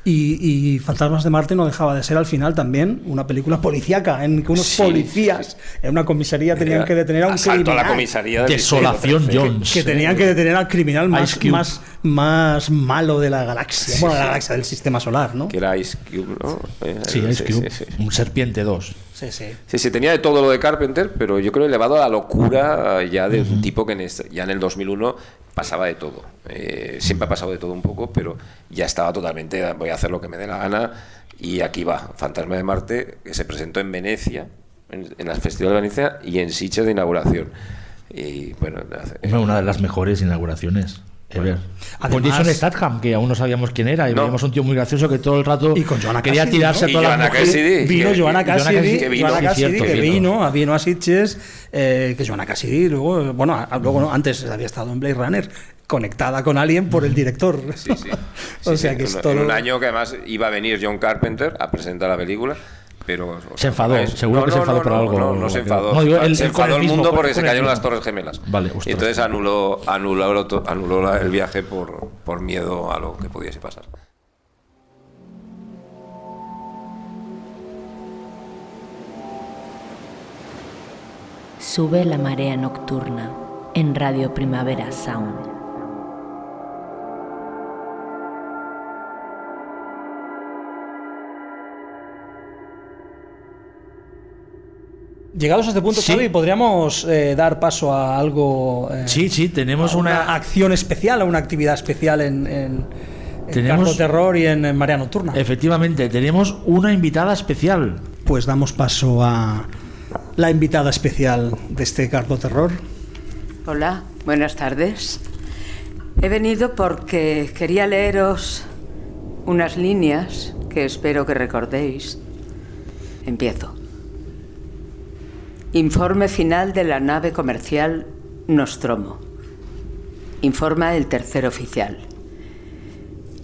Y, y Fantasmas de Marte no dejaba de ser al final también una película policíaca en que unos Sí, policías en una comisaría tenían que detener a un a la criminal. comisaría del Desolación Jones. que tenían que detener al criminal más, más, más malo de la galaxia. bueno, de la galaxia del sistema solar, ¿no? Que era Ice Cube, ¿no? Eh, Sí, Ice Cube. sí, sí. Un Serpiente 2. Sí, sí. Sí, sí, tenía de todo lo de Carpenter, pero yo creo elevado a la locura eh, ya de un tipo que en este- ya en el 2001 pasaba de todo. Eh, siempre ha pasado de todo un poco, pero ya estaba totalmente, voy a hacer lo que me dé la gana. Y aquí va, Fantasma de Marte, que se presentó en Venecia, en, en el Festival de Venecia y en Sitges de inauguración. Y bueno, hace- Fue una de las mejores inauguraciones. Ever. con Además- Jason Statham, que aún no sabíamos quién era, y No. veíamos un tío muy gracioso que todo el rato Y con Joanna quería Cassidy, tirarse ¿no? a Y todas las Joanna mujeres. Cassidy. Vino que- Joana que- Cassidy, Cassidy, que vino. Joanna Sí, Cassidy, cierto, que vino, vino a Sitges, eh, que Joana Cassidy, luego, bueno, a- luego no, antes había estado en Blade Runner, conectada con alguien por el director. Sí, sí. *laughs* o Sí, sea sí, que en- es todo. En un año que además iba a venir John Carpenter a presentar la película. Pero, o Se enfadó, seguro que se enfadó por no, algo. No, no se enfadó. No, digo, él- se enfadó el mismo, mundo porque se cayeron las. Torres Gemelas. Vale, y ostras. entonces anuló, anuló, anuló la- el viaje por, por miedo a lo que pudiese pasar. Sube la marea nocturna en Radio Primavera Sound. Llegados a este punto, Sí. Xavi, podríamos eh, dar paso a algo. eh, Sí, sí, tenemos a una, una. acción especial, a una actividad especial en, en, en Tenemos- Carto Terror y en, en Marea Nocturna. Efectivamente, tenemos una invitada especial. Pues damos paso a la invitada especial de este Carto Terror. Hola, buenas tardes. He venido porque quería leeros unas líneas que espero que recordéis. Empiezo. Informe final de la nave comercial Nostromo. Informa el tercer oficial.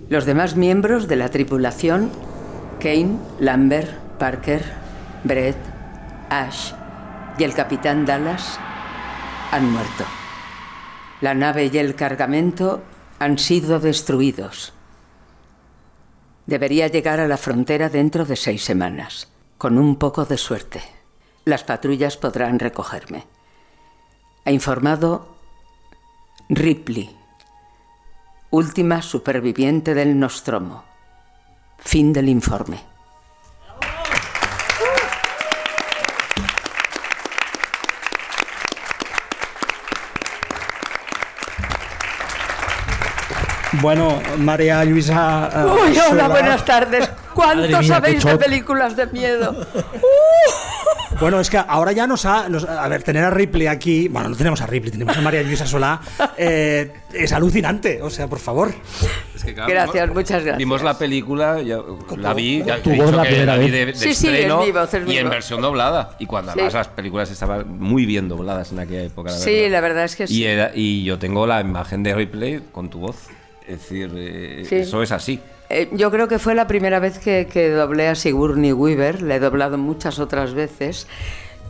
Los demás miembros de la tripulación, Kane, Lambert, Parker, Brett, Ash y el capitán Dallas, han muerto. La nave y el cargamento han sido destruidos. Debería llegar a la frontera dentro de seis semanas, con un poco de suerte. Las patrullas podrán recogerme. Ha informado Ripley, última superviviente del Nostromo. Fin del informe. Bueno, María Luisa. eh, Uy, hola, buenas tardes. ¿Cuánto mía, sabéis de películas de miedo? *laughs* Bueno, es que ahora ya nos ha. nos- a ver, tener a Ripley aquí. Bueno, no tenemos a Ripley, tenemos a María Luisa Solá. *laughs* eh, es alucinante. O sea, por favor. Es que, Gracias, muchas gracias. Vimos la película, ya- la vi, ya Tu he voz dicho la primera vez. de, de Sí, sí, es mi voz, es mi y en voz. versión doblada. Y cuando Sí. además las películas estaban muy bien dobladas en aquella época. La Sí, verdad. la verdad es que sí. Y, era- y yo tengo la imagen de Ripley con tu voz. Es decir, eh, Sí. eso es así. Eh, yo creo que fue la primera vez que, que doblé a Sigourney Weaver, le he doblado muchas otras veces,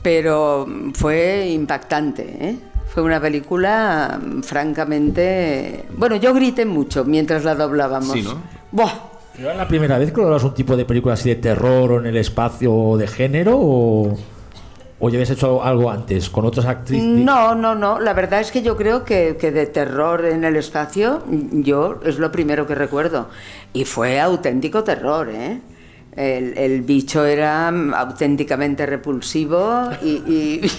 pero fue impactante, ¿eh? Fue una película mm, francamente... Bueno, yo grité mucho mientras la doblábamos. Sí, ¿no? Buah, ¿Era la primera vez que doblas un tipo de película así de terror o en el espacio o de género o, o ya habías hecho algo antes con otras actrices? No, no, no. La verdad es que yo creo que, que de terror en el espacio, yo es lo primero que recuerdo. Y fue auténtico terror, ¿eh? El, el bicho era mm, auténticamente repulsivo y, y,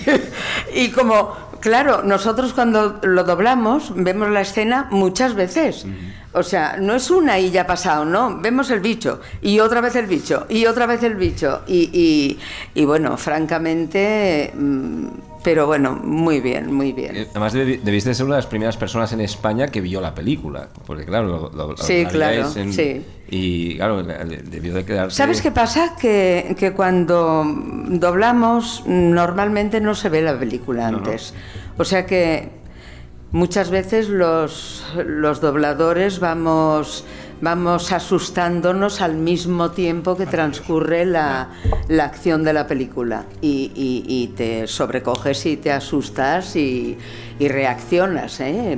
*laughs* y como, claro, nosotros cuando lo doblamos vemos la escena muchas veces. O sea, no es una y ya ha pasado, no. Vemos el bicho y otra vez el bicho y otra vez el bicho. Y, y, y bueno, francamente, mm, pero bueno, muy bien, muy bien. Eh, Además, debi- debiste ser una de las primeras personas en España que vio la película. Porque, claro, lo, lo- Sí, la claro, en- sí. Y, claro, debió de quedarse. ¿Sabes qué pasa? Que, que cuando doblamos normalmente no se ve la película antes. O sea que muchas veces los, los dobladores vamos, vamos asustándonos al mismo tiempo que transcurre la, la acción de la película. Y, y- y te sobrecoges y te asustas y, y reaccionas. ¿eh?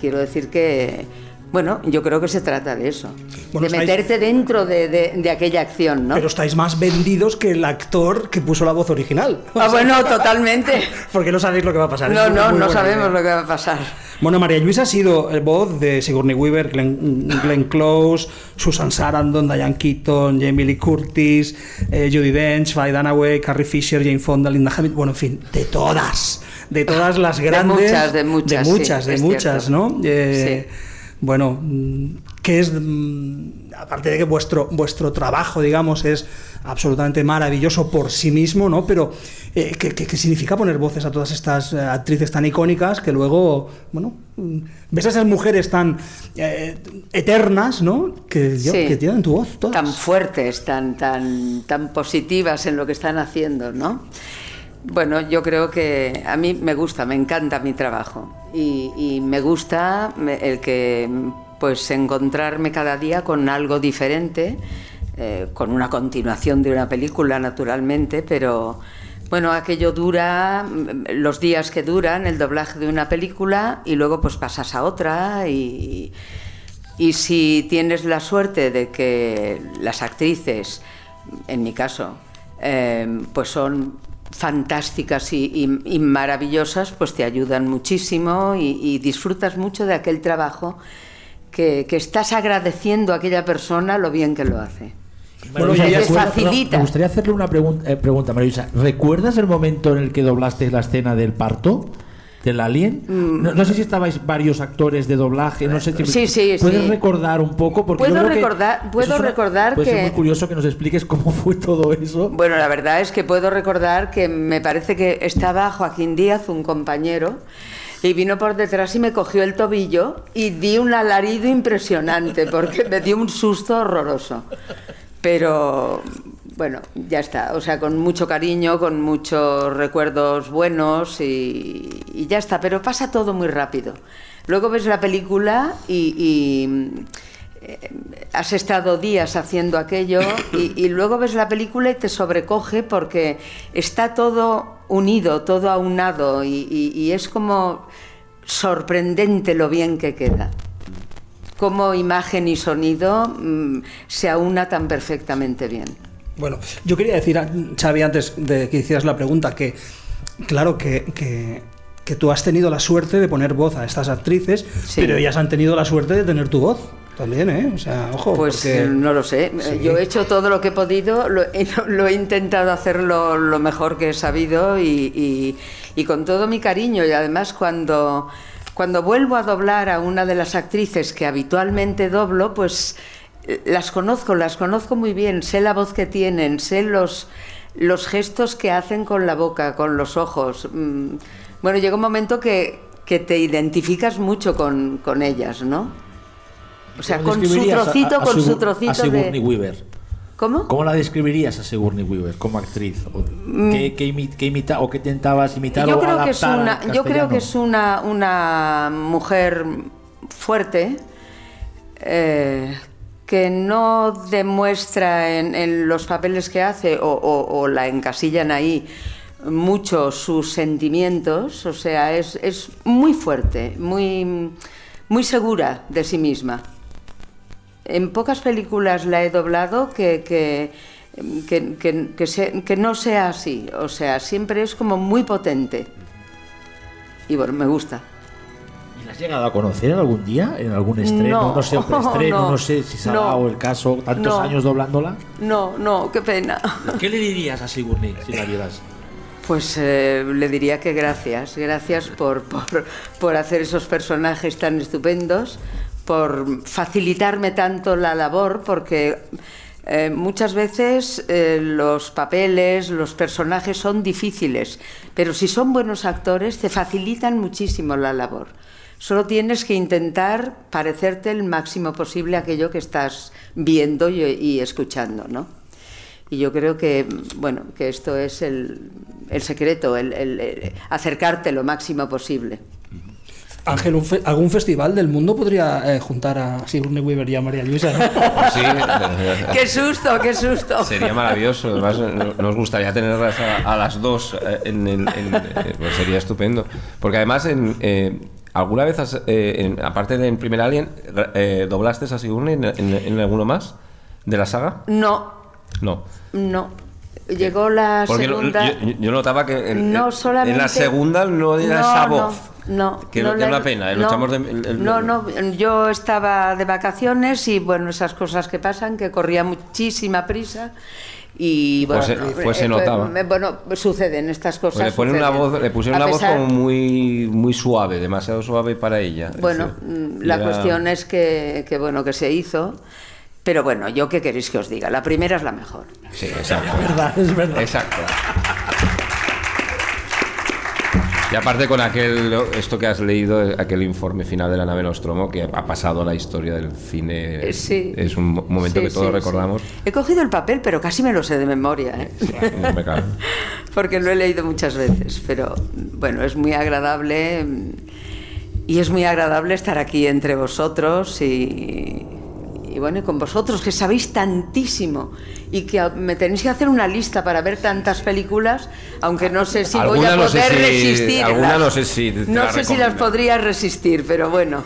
Quiero decir que... Bueno, yo creo que se trata de eso, Bueno, de estáis- meterte dentro de, de- de aquella acción, ¿no? Pero estáis más vendidos que el actor que puso la voz original. *laughs* Ah, bueno, totalmente. *laughs* Porque no sabéis lo que va a pasar. No, Es no, no sabemos idea. lo que va a pasar. Bueno, María Luisa ha sido el voz de Sigourney Weaver, Glenn, Glenn Close, Susan Sarandon, Diane Keaton, Jamie Lee Curtis, eh, Judy Dench, Faye Dunaway, Carrie Fisher, Jane Fonda, Linda Hamilton, bueno, en fin, de todas, de todas las De grandes, muchas, de muchas, de muchas, sí, de muchas. ¿no? Eh, Bueno, mm, que es, mm, aparte de que vuestro, vuestro trabajo, digamos, es absolutamente maravilloso por sí mismo, ¿no? Pero, eh, ¿qué, qué- qué significa poner voces a todas estas eh, actrices tan icónicas que luego, bueno, mm, ves a esas mujeres tan eh, eternas, ¿no? Que, yo- Sí. que tienen tu voz todas. Tan fuertes, tan, tan, tan positivas en lo que están haciendo, ¿no? Bueno, yo creo que a mí me gusta, me encanta mi trabajo. Y, y me gusta el que pues encontrarme cada día con algo diferente, eh, con una continuación de una película naturalmente, pero bueno, aquello dura mm, los días que duran el doblaje de una película y luego pues pasas a otra y, y si tienes la suerte de que las actrices, en mi caso, eh, pues son fantásticas y, y- y maravillosas, pues te ayudan muchísimo y, y disfrutas mucho de aquel trabajo que, que estás agradeciendo a aquella persona lo bien que lo hace. Bueno, María y Luisa, ella ¿recuerda- facilita. Me gustaría hacerle una pregun- eh, pregunta, María Luisa. ¿Recuerdas el momento en el que doblaste la escena del parto? ¿Del alien? No, no sé si estabais varios actores de doblaje, no sé si- Mm. Sí, sí, ¿Puedes sí. recordar un poco? Porque yo Puedo creo que recordar- eso puedo una- recordar puede ser que- muy curioso que nos expliques cómo *laughs* fue todo eso. Bueno, la verdad es que puedo recordar que me parece que estaba Joaquín Díaz, un compañero, y vino por detrás y me cogió el tobillo y di un alarido impresionante porque me dio un susto horroroso. Pero bueno, ya está. O sea, con mucho cariño, con muchos recuerdos buenos y, y ya está. Pero pasa todo muy rápido. Luego ves la película y, eh, has estado días haciendo aquello y, luego ves la película y te sobrecoge porque está todo unido, todo aunado y, es como sorprendente lo bien que queda. Cómo imagen y sonido mm, se aúna tan perfectamente bien. Bueno, yo quería decir, Xavi, antes de que hicieras la pregunta, que claro que, que tú has tenido la suerte de poner voz a estas actrices, Sí. pero ellas han tenido la suerte de tener tu voz también, ¿eh? O sea, ojo, Pues porque... no lo sé. Sí. Yo he hecho todo lo que he podido, lo, he- *laughs* lo he intentado hacerlo lo mejor que he sabido y, y- y con todo mi cariño. Y además cuando, cuando vuelvo a doblar a una de las actrices que habitualmente doblo, pues eh, las conozco, las conozco muy bien, sé la voz que tienen, sé los, los gestos que hacen con la boca, con los ojos. Mm, Bueno, llega un momento que, que te identificas mucho con, con ellas, ¿no? O sea, ¿Cómo con su a- trocito, a con su trocito a Sigourney de... Weaver. ¿Cómo? ¿Cómo la describirías a Sigourney Weaver como actriz? ¿O ¿Qué, qué qué imita o qué intentabas imitar Mm. Yo o creo que es una, yo creo que es una, una mujer fuerte eh, que no demuestra en, en los papeles que hace o, o- o la encasillan ahí mucho sus sentimientos, o sea, es, es muy fuerte, muy, muy segura de sí misma. En pocas películas la he doblado que, que, que, que- que se- que no sea así, o sea, siempre es como muy potente. Y bueno, me gusta. ¿Y la has llegado a conocer algún día? ¿En algún estreno? No, No, sé, *laughs* preestreno, no, no, sé si se ha no. dado el caso, tantos No. años doblándola. No, no, qué pena. ¿Qué le dirías a Sigourney si la vieras? Pues eh, le diría que gracias, gracias por, por, por hacer esos personajes tan estupendos, por facilitarme tanto la labor, porque eh, muchas veces eh, los papeles, los personajes son difíciles, pero si son buenos actores te facilitan muchísimo la labor. Solo tienes que intentar parecerte el máximo posible aquello que estás viendo y escuchando, ¿no? Y yo creo que, bueno, que esto es el, el secreto, el, el- el acercarte lo máximo posible. Ángel, un fe- ¿algún festival del mundo podría eh, juntar a Sigourney Weaver y a María Luisa? ¿no? *laughs* Sí, *laughs* ¡Qué susto, qué susto! sería maravilloso. Además, no- nos gustaría tenerlas a, a las dos eh, en el. en- eh, pues sería estupendo. Porque además, en, eh, ¿alguna vez, has, eh, en- aparte de en Primer Alien, eh, doblaste a Sigourney en, en- en alguno más de la saga? No, No. no. Llegó la Porque lo- segunda... yo, yo notaba que en, no en- solamente... en la segunda no era esa voz. No, Que, no que la- es una pena, eh, lo no, de- el- el- no, no, yo estaba de vacaciones y bueno, esas cosas que pasan, que corría muchísima prisa y bueno, Pues se- pues se eh, notaba. eh, bueno, suceden estas Pues cosas. le, ponen una voz, le pusieron una voz como muy, muy suave, demasiado suave para ella. Bueno, decir, la era- cuestión es que, que, bueno, que se hizo, pero bueno, yo qué queréis que os diga, la primera es la mejor. Sí, exacto. Es verdad, es verdad. Exacto. Y aparte con aquel, esto que has leído, aquel informe final de la nave Nostromo, que ha pasado a la historia del cine, Eh, sí. es un mo- momento Sí, que todos sí, recordamos. sí. He cogido el papel, pero casi me lo sé de memoria, ¿eh? Me cago. *laughs* porque lo he leído muchas veces, pero bueno, es muy agradable mm, y es muy agradable estar aquí entre vosotros y, y bueno, y con vosotros que sabéis tantísimo y que me tenéis que hacer una lista para ver tantas películas, aunque no sé si voy Alguna a no sé poder si- resistir. alguna no sé si no la sé si las podría resistir, pero bueno.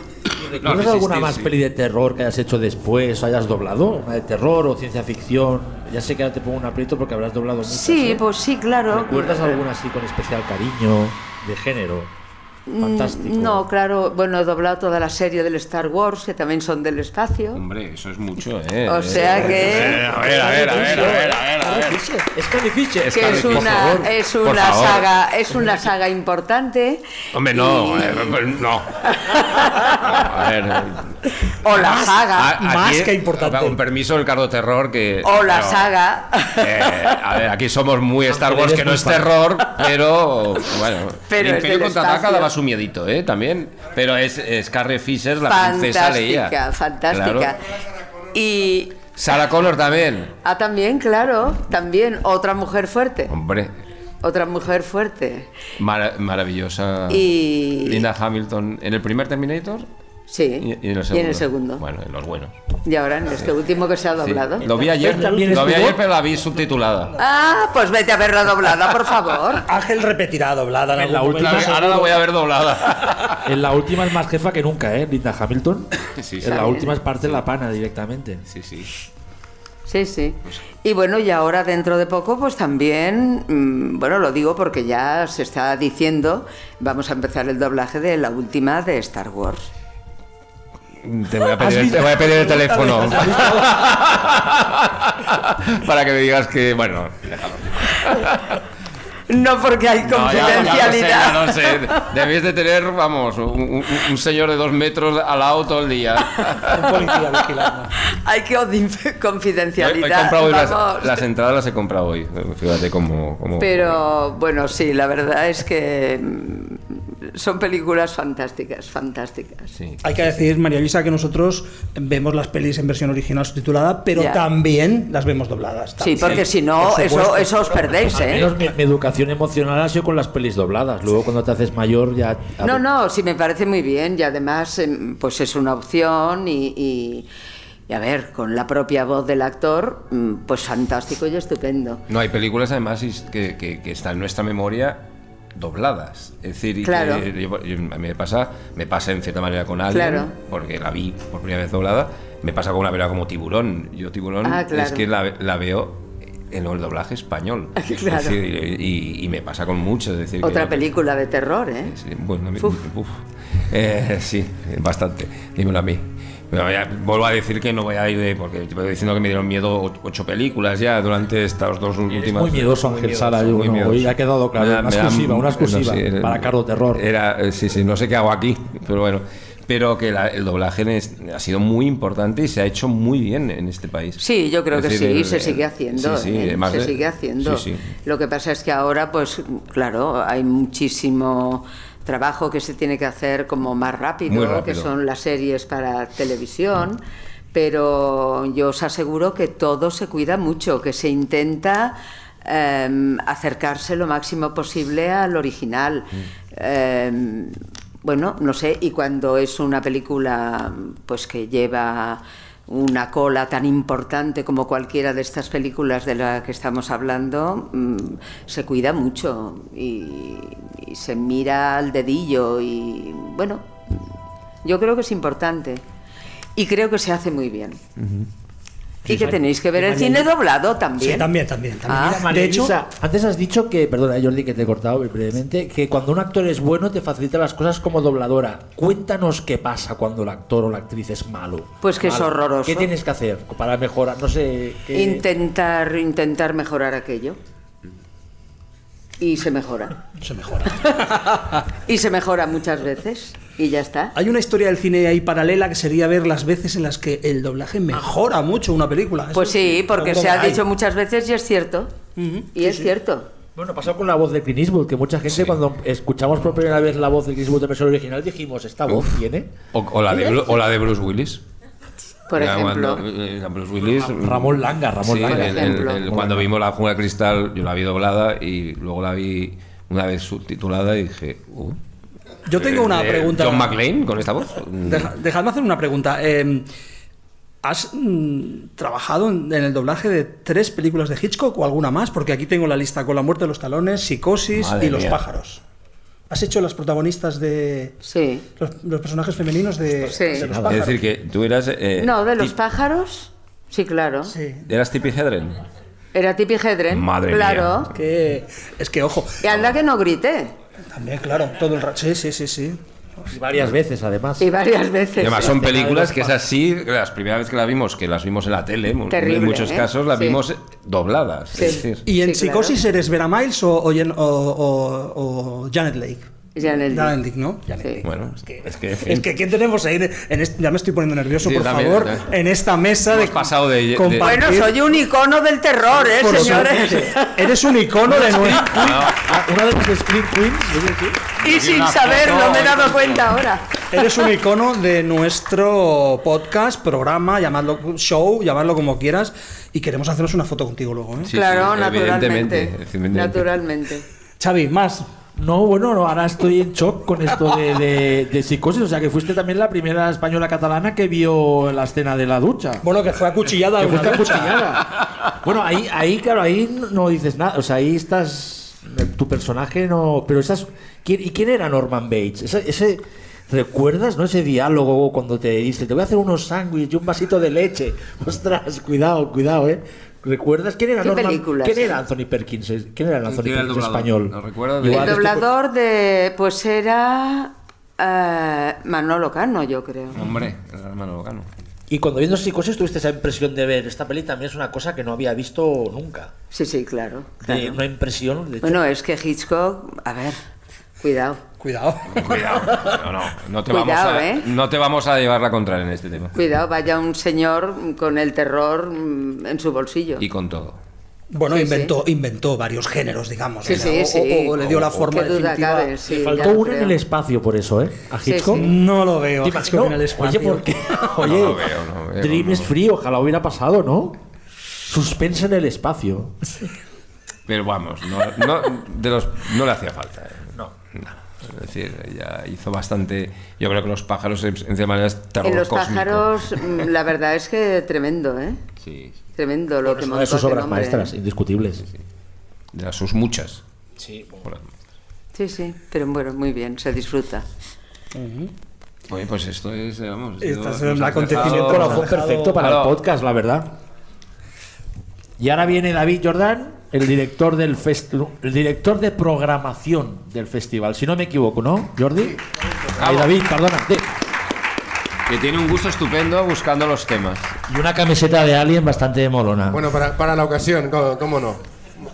¿Recuerdas No, alguna resistir, más sí. peli de terror que hayas hecho después o hayas doblado? ¿Una de terror o ciencia ficción? Ya sé que ahora te pongo un aprieto porque habrás doblado muchas. Sí, ¿eh? pues sí, claro. ¿Recuerdas alguna así con especial cariño, de género? Fantástico. Mm, No, claro, bueno, he doblado toda la serie del Star Wars, que también son del espacio. Hombre, eso es mucho, ¿eh? O sea que, A ver, a ver, a ver, a ver, a ver. a ver. Es Carrie Fisher. que es una, es una saga, es una saga importante. Hombre, no, Y- eh, pues no. *laughs* A ver. o la saga, a- más que importante. Con permiso del cardo terror que. o la pero, saga. eh, a ver, aquí somos muy *laughs* Star Wars, que no es terror, pero bueno. Pero el es Imperio contraataca daba su miedito, ¿eh? También. Pero es, es Carrie Fisher, la princesa Leia. fantástica, fantástica. Claro. Y Sarah Connor también. ah, también, claro, también otra mujer fuerte, Hombre, otra mujer fuerte. mara- maravillosa. Y Linda Hamilton en el primer Terminator sí, y, y en el segundo. y en el segundo. Bueno, en los buenos. Y ahora en este último que se ha Sí. doblado. Lo vi ayer, también lo vi ayer, pero la vi subtitulada. Ah, pues vete a verla doblada, por favor. *laughs* Ángel repetirá doblada en En la última- momento. Ahora la voy a ver doblada. *laughs* En la última es más jefa que nunca, ¿eh? Linda Hamilton. Sí, sí. En la última es parte de la pana directamente. Sí, sí. Sí, sí. Y bueno, y ahora dentro de poco, pues también, mm, bueno, lo digo porque ya se está diciendo, vamos a empezar el doblaje de la última de Star Wars. Te voy a pedir, te voy a pedir el teléfono. Para que me digas que, bueno, déjalo. No porque hay No, ya- ya lo sé, confidencialidad. ya lo sé. Debéis de tener, vamos, un, un- un señor de dos metros al lado todo el día. Un policía vigilando. hay que he confidencialidad. comprado hoy las, entradas, las he comprado hoy. Fíjate cómo. cómo- Pero bueno, sí, la verdad es que son películas fantásticas, fantásticas. Sí. Hay que decir, María Luisa, que nosotros vemos las pelis en versión original subtitulada, pero Ya. también las vemos dobladas. Sí, porque si no, Por eso, eso os perdéis, Al ¿eh? menos mi, mi educación emocional ha sido con las pelis dobladas. Luego cuando te haces mayor ya... No, no, sí me parece muy bien y además em, pues es una opción y, y- Y a ver, con la propia voz del actor, mm, pues fantástico y estupendo. No, hay películas además que, que- que están en nuestra memoria dobladas. Es decir, que Claro. yo- yo- a mí me pasa, me pasa en cierta manera con Alien, Claro. porque la vi por primera vez doblada. Me pasa con una película como Tiburón. Yo Tiburón Ah, claro. es que la, la veo en el doblaje español. *laughs* Claro. Es decir, y, y me pasa con. Es decir, Otra que- película de terror, ¿eh? Bueno, a mí- Uf. uf. Eh, sí, bastante. Dímelo a mí. Pero ya, vuelvo a decir que no voy a ir de. Porque te voy diciendo que me dieron miedo ocho películas ya durante estas dos últimas. muy miedoso, Ángel Sala, yo, muy no, miedoso. hoy ha quedado claro. Una da- exclusiva, una exclusiva no, sí, para Carlos Terror. Era, eh, sí, sí, no sé qué hago aquí, pero bueno. Pero que la- el doblaje es- ha sido muy importante y se ha hecho muy bien en este país. Sí, yo creo Es que decir, sí, el- se sigue haciendo. sí, sí, ¿eh? además se de- sigue haciendo. sí, sí. Lo que pasa es que ahora, pues claro, hay muchísimo trabajo que se tiene que hacer como más rápido, que son las series para televisión. Pero yo os aseguro que todo se cuida mucho, que se intenta em, acercarse lo máximo posible al original. Em, bueno, no sé, y cuando es una película pues que lleva una cola tan importante como cualquiera de estas películas de la que estamos hablando, mm, se cuida mucho y, y se mira al dedillo y bueno, yo creo que es importante y creo que se hace muy bien. Y que tenéis que ver el cine doblado también. Sí, también, también. también. Ah. De hecho, antes has dicho que, perdona Jordi que te he cortado brevemente, que cuando un actor es bueno te facilita las cosas como dobladora. Cuéntanos qué pasa cuando el actor o la actriz es malo. Pues que es Malo. horroroso. ¿Qué tienes que hacer para mejorar? No sé. ¿qué- Intentar, intentar mejorar aquello. Y se mejora. se mejora. *laughs* Y se mejora muchas veces. Y ya está. Hay una historia del cine ahí paralela que sería ver las veces en las que el doblaje mejora mucho una película. Pues Eso sí, porque se ha hay. dicho muchas veces y es cierto. Y sí, es sí. cierto. Bueno, pasó con la voz de Clint Eastwood, que mucha gente cuando escuchamos por primera vez la voz de Clint Eastwood en versión original dijimos, ¿esta voz tiene? O, o la de, o la de Bruce Willis. Por Ya ejemplo. cuando, eh, a Bruce Willis. Ramón Langa, Ramón Sí, Langa. el- el- ejemplo. el- cuando vimos la jungla de cristal, yo la vi doblada y luego la vi una vez subtitulada y dije, uh, Yo tengo una eh, pregunta. John McClane con esta voz. Deja- dejadme hacer una pregunta. Eh, ¿Has mm, trabajado en, en el doblaje de tres películas de Hitchcock o alguna más? Porque aquí tengo la lista con La muerte de los talones, Psicosis Madre y Los mía. pájaros. ¿Has hecho las protagonistas de Sí. los, los personajes femeninos de, Sí. de los Es decir, que tú eras. eh, No, de los pájaros. Sí, claro. Sí. ¿Eras Tippi Hedren? Era Tippi Hedren. Madre claro. Que, es que, ojo, Y anda que no grité. también, claro, todo el rato. Sí, sí, sí, sí. Y varias veces, además. Y varias veces. Además son películas que es así, las primeras vez que las vimos, que las vimos en la tele, en muchos ¿eh? casos las Sí. vimos dobladas. Sí. Es decir, ¿Y en Sí, claro. Psicosis eres Vera Miles o, o, Jen- o- o- o Janet Lake? Janet Janet. Lake, ¿no? Sí. bueno, es que, es que, en fin. Es que ¿quién tenemos ahí? en- este- ya me estoy poniendo nervioso, Sí, por también, favor, también. en esta mesa Hemos de pasado de- de- Bueno, soy un icono del terror, ¿eh, Por señores? Eres un icono de *laughs* nuestro... Ah, una de las Queens, Y sin saberlo, me he dado cuenta ahora. Eres un *laughs* icono de nuestro podcast, programa, llamadlo show, llamadlo como quieras, y queremos hacernos una foto contigo luego. ¿eh? Sí, claro, sí, naturalmente. evidentemente. Naturalmente. Xavi, más. No, bueno, no, ahora estoy en shock con esto de, de- de psicosis. O sea, que fuiste también la primera española catalana que vio la escena de la ducha. Bueno, que fue acuchillada. Que ducha. acuchillada. *laughs* Bueno, ahí, ahí, claro, ahí no- no dices nada. O sea, ahí estás. Tu personaje no. Pero esas. ¿Quién- ¿Y quién era Norman Bates? Ese. ese- ¿Recuerdas, no? Ese diálogo cuando te dice, te voy a hacer unos sándwiches y un vasito de leche. *laughs* Ostras, cuidado, cuidado, ¿eh? ¿Recuerdas quién era ¿Qué Norman? películas, ¿Quién era Anthony Perkins? ¿Quién era el Anthony ¿Quién era el Perkins doblador? español? ¿Lo recuerdas de- Igual El doblador de. Pues era. eh, Manolo Cano, yo creo. Hombre, el hermano Locano. Y cuando viendo psicosis tuviste esa impresión de ver esta peli también es una cosa que no había visto nunca. Sí, sí, claro. De claro. una impresión. De hecho, Bueno, es que Hitchcock. A ver, cuidado. Cuidado. Cuidado. No, no, no te, Cuidado, vamos a, ¿eh? no te vamos a llevar la contraria en este tema. Cuidado, vaya un señor con el terror mm, en su bolsillo. Y con todo. Bueno, Sí, inventó, inventó varios géneros, digamos. Sí, ¿eh? sí, o, sí. o- o le dio la forma definitiva. cabe, sí, faltó una en el espacio por eso, ¿eh? A Hitchcock. sí. No lo veo. En el espacio. *laughs* Oye, ¿por qué? Oye, No lo veo, no lo veo, Dream no. is free, ojalá hubiera pasado, ¿no? Suspense en el espacio. Pero vamos, no, no, de los, no le hacía falta. ¿eh? No. Es decir, ella hizo bastante. Yo creo que los pájaros, en cierta manera, es terror En los cósmico. pájaros, mm, la verdad es que tremendo, ¿eh? Sí, Tremendo lo que una de sus obras hombre, maestras, ¿eh? indiscutibles. de sus muchas. Sí, obras. Sí, sí, pero bueno, muy bien, se disfruta. Oye, pues esto es, vamos. Esto es un acontecimiento dejado- perfecto para Claro. el podcast, la verdad. Y ahora viene David Jordán, el director del fest- el director de programación del festival, si no me equivoco, ¿no, Jordi? Ay, David, perdona. sí. Que tiene un gusto estupendo buscando los temas. Y una camiseta de Alien bastante molona. Bueno, para, para la ocasión, ¿cómo, cómo no?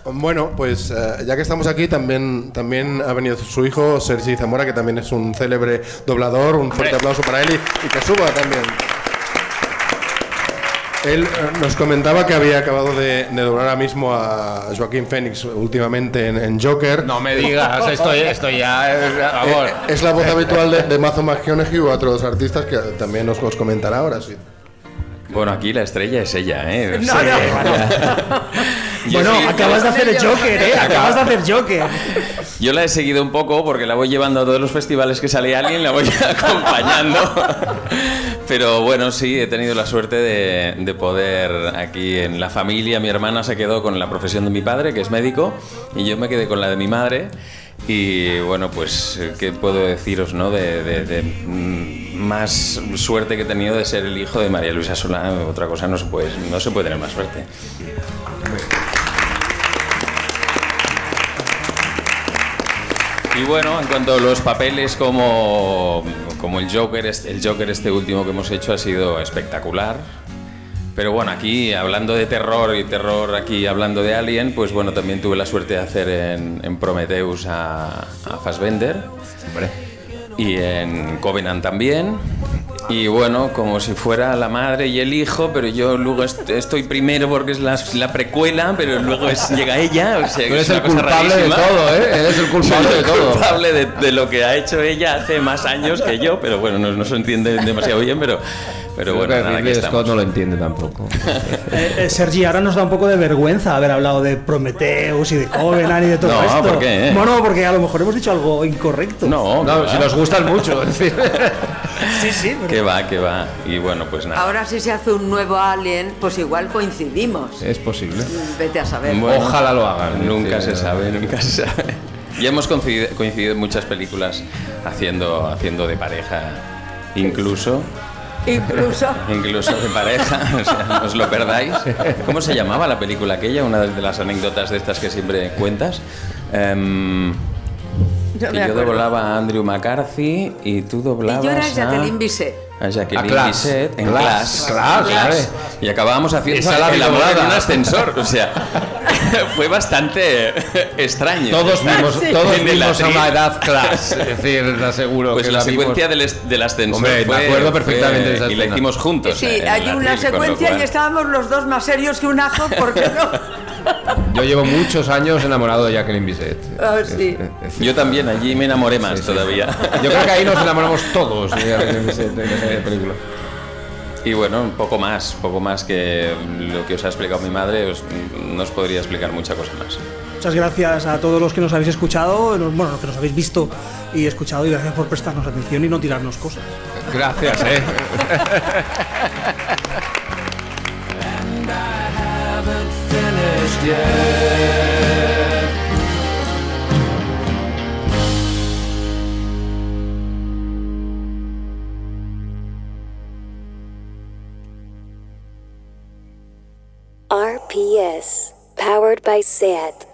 Bueno, pues eh, ya que estamos aquí, también, también ha venido su hijo, Sergi Zamora, que también es un célebre doblador. Un fuerte aplauso para él y, y que suba también. Él eh, nos comentaba que había acabado de, de doblar ahora mismo a Joaquín Phoenix últimamente en, en Joker. No me digas, estoy, estoy ya. eh. Eh, es la voz habitual de, de Mazo McConaughey u otros artistas que también nos los comentará ahora, sí. Bueno, aquí la estrella es ella, ¿eh? *laughs* No, Sí, no. *laughs* Bueno, sí- acabas de hacer el Joker, ¿eh? Acabas de hacer Joker. Yo la he seguido un poco porque la voy llevando a todos los festivales que sale alguien, la voy *laughs* acompañando. Pero bueno, sí, he tenido la suerte de, de poder aquí en la familia. Mi hermana se quedó con la profesión de mi padre, que es médico, y yo me quedé con la de mi madre. Y bueno, pues, ¿qué puedo deciros, no? De, mm, más suerte que he tenido de ser el hijo de María Luisa Solá. Otra cosa no se puede, no se puede tener más suerte. Y bueno, en cuanto a los papeles como, como el Joker, el Joker este último que hemos hecho ha sido espectacular. Pero bueno, aquí hablando de terror y terror aquí hablando de Alien, pues bueno, también tuve la suerte de hacer en, en Prometheus a, a Fassbender. Y en Covenant también. Y bueno, como si fuera la madre y el hijo, pero yo luego est- estoy primero porque es la, la precuela, pero luego es, llega ella. O sea, Tú eres es el culpable de rarísima. todo, ¿eh? Eres el culpable Soy de el todo. culpable de, de lo que ha hecho ella hace más años que yo, pero bueno, no, no se entiende demasiado bien, pero, pero Creo bueno, que nada, estamos. No lo entiende tampoco. *laughs* Eh, eh, Sergi, ahora nos da un poco de vergüenza haber hablado de Prometheus y de Covenant y de todo No, esto. ¿por qué, eh? Bueno, porque a lo mejor hemos dicho algo incorrecto. No, No, si nos gustan mucho. *laughs* es decir. Sí, sí. pero- que va, que va. Y bueno, pues nada. Ahora si se hace un nuevo Alien, pues igual coincidimos. Es posible. Vete a saber. Bueno, Ojalá lo hagan. Nunca Sí, se no. sabe, nunca se sabe. Ya hemos coincidido, coincidido en muchas películas haciendo, haciendo de pareja, incluso. Incluso. *laughs* Incluso de pareja, o sea, no os lo perdáis. ¿Cómo se llamaba la película aquella? Una de las anécdotas de estas que siempre cuentas. Em, No que yo doblaba a Andrew McCarthy y tú Y doblabas yo era. Jacqueline Bisset. a Jacqueline A Class. Bisset en Class, Class. Class. Y acabábamos haciendo Esa la en un ascensor. O sea, *laughs* *laughs* fue bastante extraño. Todos vimos, todos vimos a una edad class. Es decir, te aseguro Pues que la, la secuencia del, del ascensor Hombre, me fue- acuerdo perfectamente fue- de esa Y la hicimos juntos. Sí, eh, hay una secuencia cual- y estábamos los dos más serios que un ajo, ¿por qué no? *laughs* Yo llevo muchos años enamorado de Jacqueline Bisset. Ah, sí. Yo también, allí me enamoré más todavía. Yo creo que ahí nos *laughs* enamoramos todos de Jacqueline Bisset en esa película. Y bueno, un poco más, poco más que lo que os ha explicado mi madre, os- no os podría explicar mucha cosa más. Muchas gracias a todos los que nos habéis escuchado, bueno, los que nos habéis visto y escuchado, y gracias por prestarnos atención y no tirarnos cosas. Gracias, eh. RPS, powered by SAT.